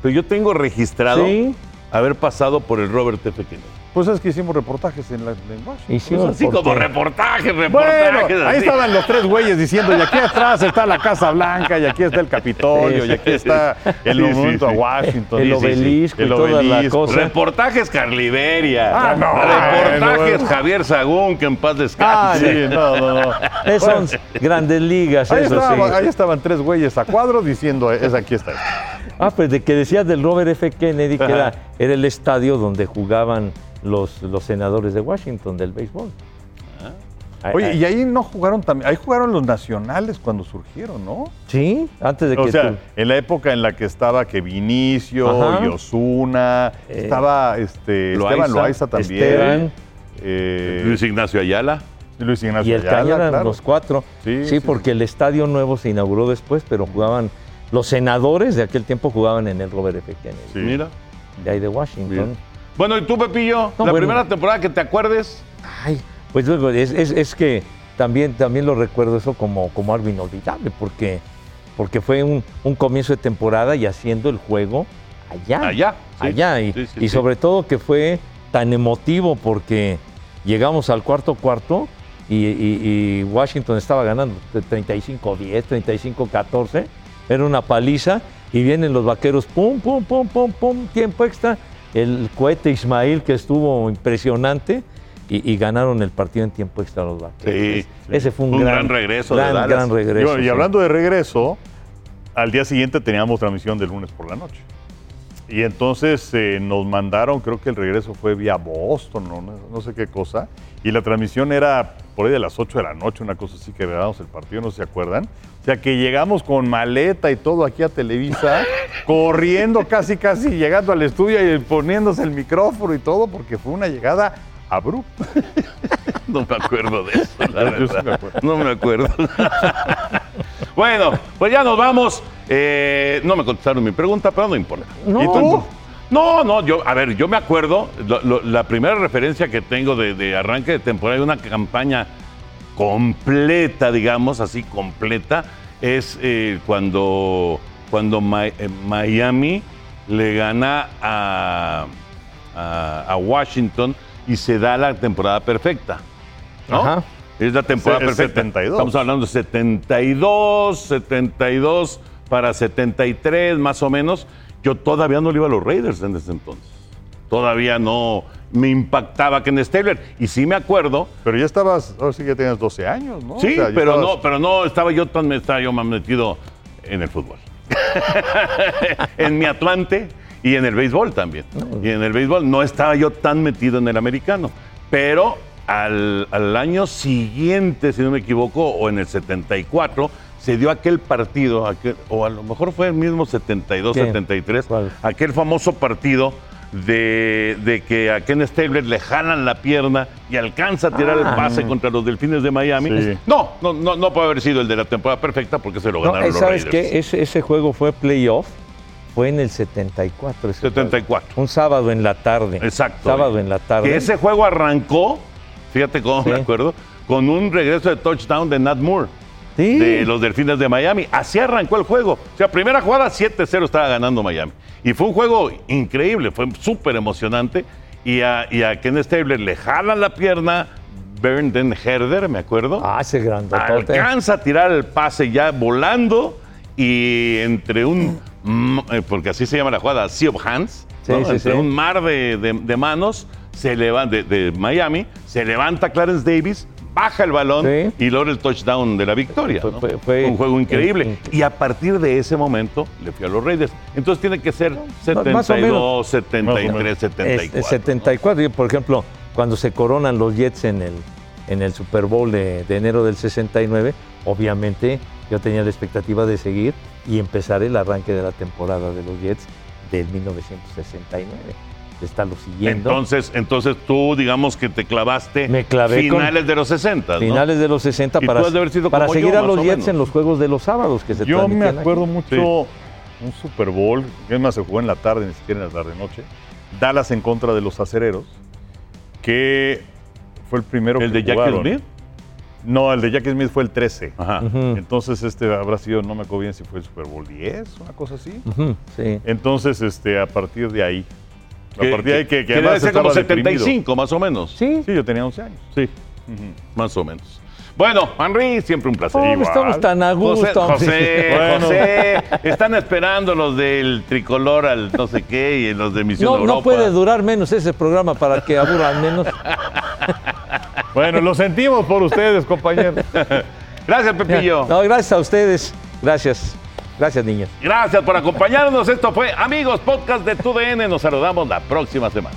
Pero yo tengo registrado Sí. haber pasado por el Robert F. Kennedy. Pues es que hicimos reportajes en, la, en Washington. Hicimos Pues así como reportaje, Bueno, reportaje. ahí estaban los tres güeyes diciendo, y aquí atrás está la Casa Blanca, y aquí está el Capitolio, y aquí está el Sí, sí, monumento sí. a Washington. El sí, sí. obelisco y El toda la obelisco. cosa. Reportajes Carliveria. Ah, no, Reportajes bueno. Javier Sagún, que en paz Ah, descanse. Sí, no, no, no. *laughs* Eh, son grandes ligas, Ahí, eso estaba- sí. ahí estaban tres güeyes a cuadro diciendo, es aquí está. Ah, pues de que decías del Robert F. Kennedy, que era el estadio donde jugaban los, los senadores de Washington del béisbol. Ah, Oye, y ahí no jugaron también, ahí jugaron los nacionales cuando surgieron, ¿no? Sí, antes de que O sea, tú- en la época en la que estaba que Vinicio Ajá. y Osuna, Eh, estaba este, Esteban Loaiza, Loaiza también. Esteban. eh, Luis Ignacio Ayala. Luis Ignacio y el Ayala, Caña eran claro. los cuatro. Sí, Sí, sí, porque el estadio nuevo se inauguró después, pero jugaban, los senadores de aquel tiempo jugaban en el Robert F. Kennedy, Sí. Mira. de ahí de Washington. Bien. Bueno, ¿y tú, Pepillo? No, la bueno. primera temporada que te acuerdes. Ay, pues luego, es, es- es que también, también lo recuerdo eso como, como algo inolvidable, porque, porque fue un, un comienzo de temporada y haciendo el juego allá. Allá, sí. Allá. Y, Sí, sí, y sobre todo que fue tan emotivo porque llegamos al cuarto cuarto y, y- y Washington estaba ganando 35-10, 35-14. Era una paliza y vienen los vaqueros, pum, pum, pum, pum, pum, tiempo extra. El cohete Ismail que estuvo impresionante y, y ganaron el partido en tiempo extra los vaqueros. Sí, Ese fue un, Un gran, gran regreso gran, gran regreso. Y sí. hablando de regreso, al día siguiente teníamos transmisión de lunes por la noche. Y entonces eh, nos mandaron, creo que el regreso fue vía Boston, no, no- no sé qué cosa. Y la transmisión era por ahí de las 8 de la noche, una cosa así que grabamos el partido, no se acuerdan. O sea que llegamos con maleta y todo aquí a Televisa, *laughs* corriendo casi, casi, llegando al estudio y poniéndose el micrófono y todo, porque fue una llegada abrupta. *laughs* No me acuerdo de eso, la *laughs* Yo sí me acuerdo. No me acuerdo. bueno, pues ya nos vamos. Eh, no me contestaron mi pregunta, pero no importa. No. ¿Y tú? No, no, yo, a ver, yo me acuerdo, lo- lo- la primera referencia que tengo de, de arranque de temporada de una campaña completa, digamos, así completa, es eh, cuando, cuando eh, Miami le gana a, a- a Washington y se da la temporada perfecta. ¿no? Ajá. Es la temporada Es perfecta. 72. Estamos hablando de 72, 72 para 73 más o menos. Yo todavía no le iba a los Raiders en ese entonces. Todavía no me impactaba Ken Stabler. Y sí me acuerdo Pero ya estabas, ahora sí que tenías 12 años, ¿no? Sí, O sea, ya pero estabas- no, pero no estaba yo tan estaba yo más metido en el fútbol. *laughs* en mi Atlante y en el béisbol también. Y en el béisbol no estaba yo tan metido en el americano. Pero al, al año siguiente, si no me equivoco, o en el 74, se dio aquel partido, aquel- o a lo mejor fue el mismo 72, ¿Qué? 73, ¿Cuál? aquel famoso partido de, de que a Ken Stabler le jalan la pierna y alcanza a tirar Ah. el pase contra los Delfines de Miami. Sí. No, no, no, no puede haber sido el de la temporada perfecta porque se lo No, ganaron eh, los ¿Sabes Raiders. qué? Ese, ese juego fue playoff, fue en el 74. ese 74. juego. Un sábado en la tarde. Exacto. Sábado en la tarde. Que ese juego arrancó, fíjate cómo Sí. me acuerdo, con un regreso de touchdown de Nat Moore. Sí. de los Delfines de Miami. Así arrancó el juego. O sea, primera jugada 7-0 estaba ganando Miami. Y fue un juego increíble, fue súper emocionante. Y a, y a Ken Stabler le jalan la pierna Bernden Herder, me acuerdo. Ah, ese grandotote. Alcanza a tirar el pase ya volando y entre un, eh, porque así se llama la jugada, Sea of Hands, Sí, ¿no? sí, entre sí. un mar de, de- de manos, se levanta, de, de Miami, se levanta Clarence Davis, baja el balón Sí. y logra el touchdown de la victoria. Fue- ¿no? fue- fue un juego increíble. in- y a partir de ese momento le fui a los Raiders. Entonces tiene que ser más o menos. 72, 73, Más o menos. 74. Este, 74. Yo, por ejemplo, cuando se coronan los Jets en el, en el Super Bowl de, de enero del 69, obviamente yo tenía la expectativa de seguir y empezar el arranque de la temporada de los Jets del 1969. De estarlo siguiendo. Entonces, entonces tú, digamos que te clavaste Me clavé con- finales de los 60, ¿no? finales de los 60 Y para, tú has de haber sido para seguir yo, a los Jets menos. en los juegos de los sábados que se Yo me aquí. acuerdo mucho un Super Bowl, que es más, se jugó en la tarde, ni siquiera en la tarde-noche. Dallas en contra de los acereros, que fue el primero ¿El que de Jackie jugaron. Smith? No, el de Jackie Smith fue el 13. Ajá. Entonces este habrá sido, no me acuerdo bien si fue el Super Bowl 10, una cosa así. ujú, sí. Entonces, este, a partir de ahí, a Que- partir de ahí que, que que debe además ser como estaba deprimido. 75, más o menos. Sí, Sí, yo tenía 11 años. Sí, más o menos. Bueno, Henry, siempre un placer. Oh, igual. estamos tan a José, gusto. José, *laughs* Bueno. José, están esperando los del tricolor al no sé qué y los de Misión No, Europa. no puede durar menos ese programa para que aburran menos. *laughs* Bueno, lo sentimos por ustedes, compañeros. *laughs* Gracias, Pepillo. No, gracias a ustedes. Gracias. Gracias, niños. Gracias por acompañarnos. Esto fue Amigos Podcast de TUDN. Nos saludamos la próxima semana.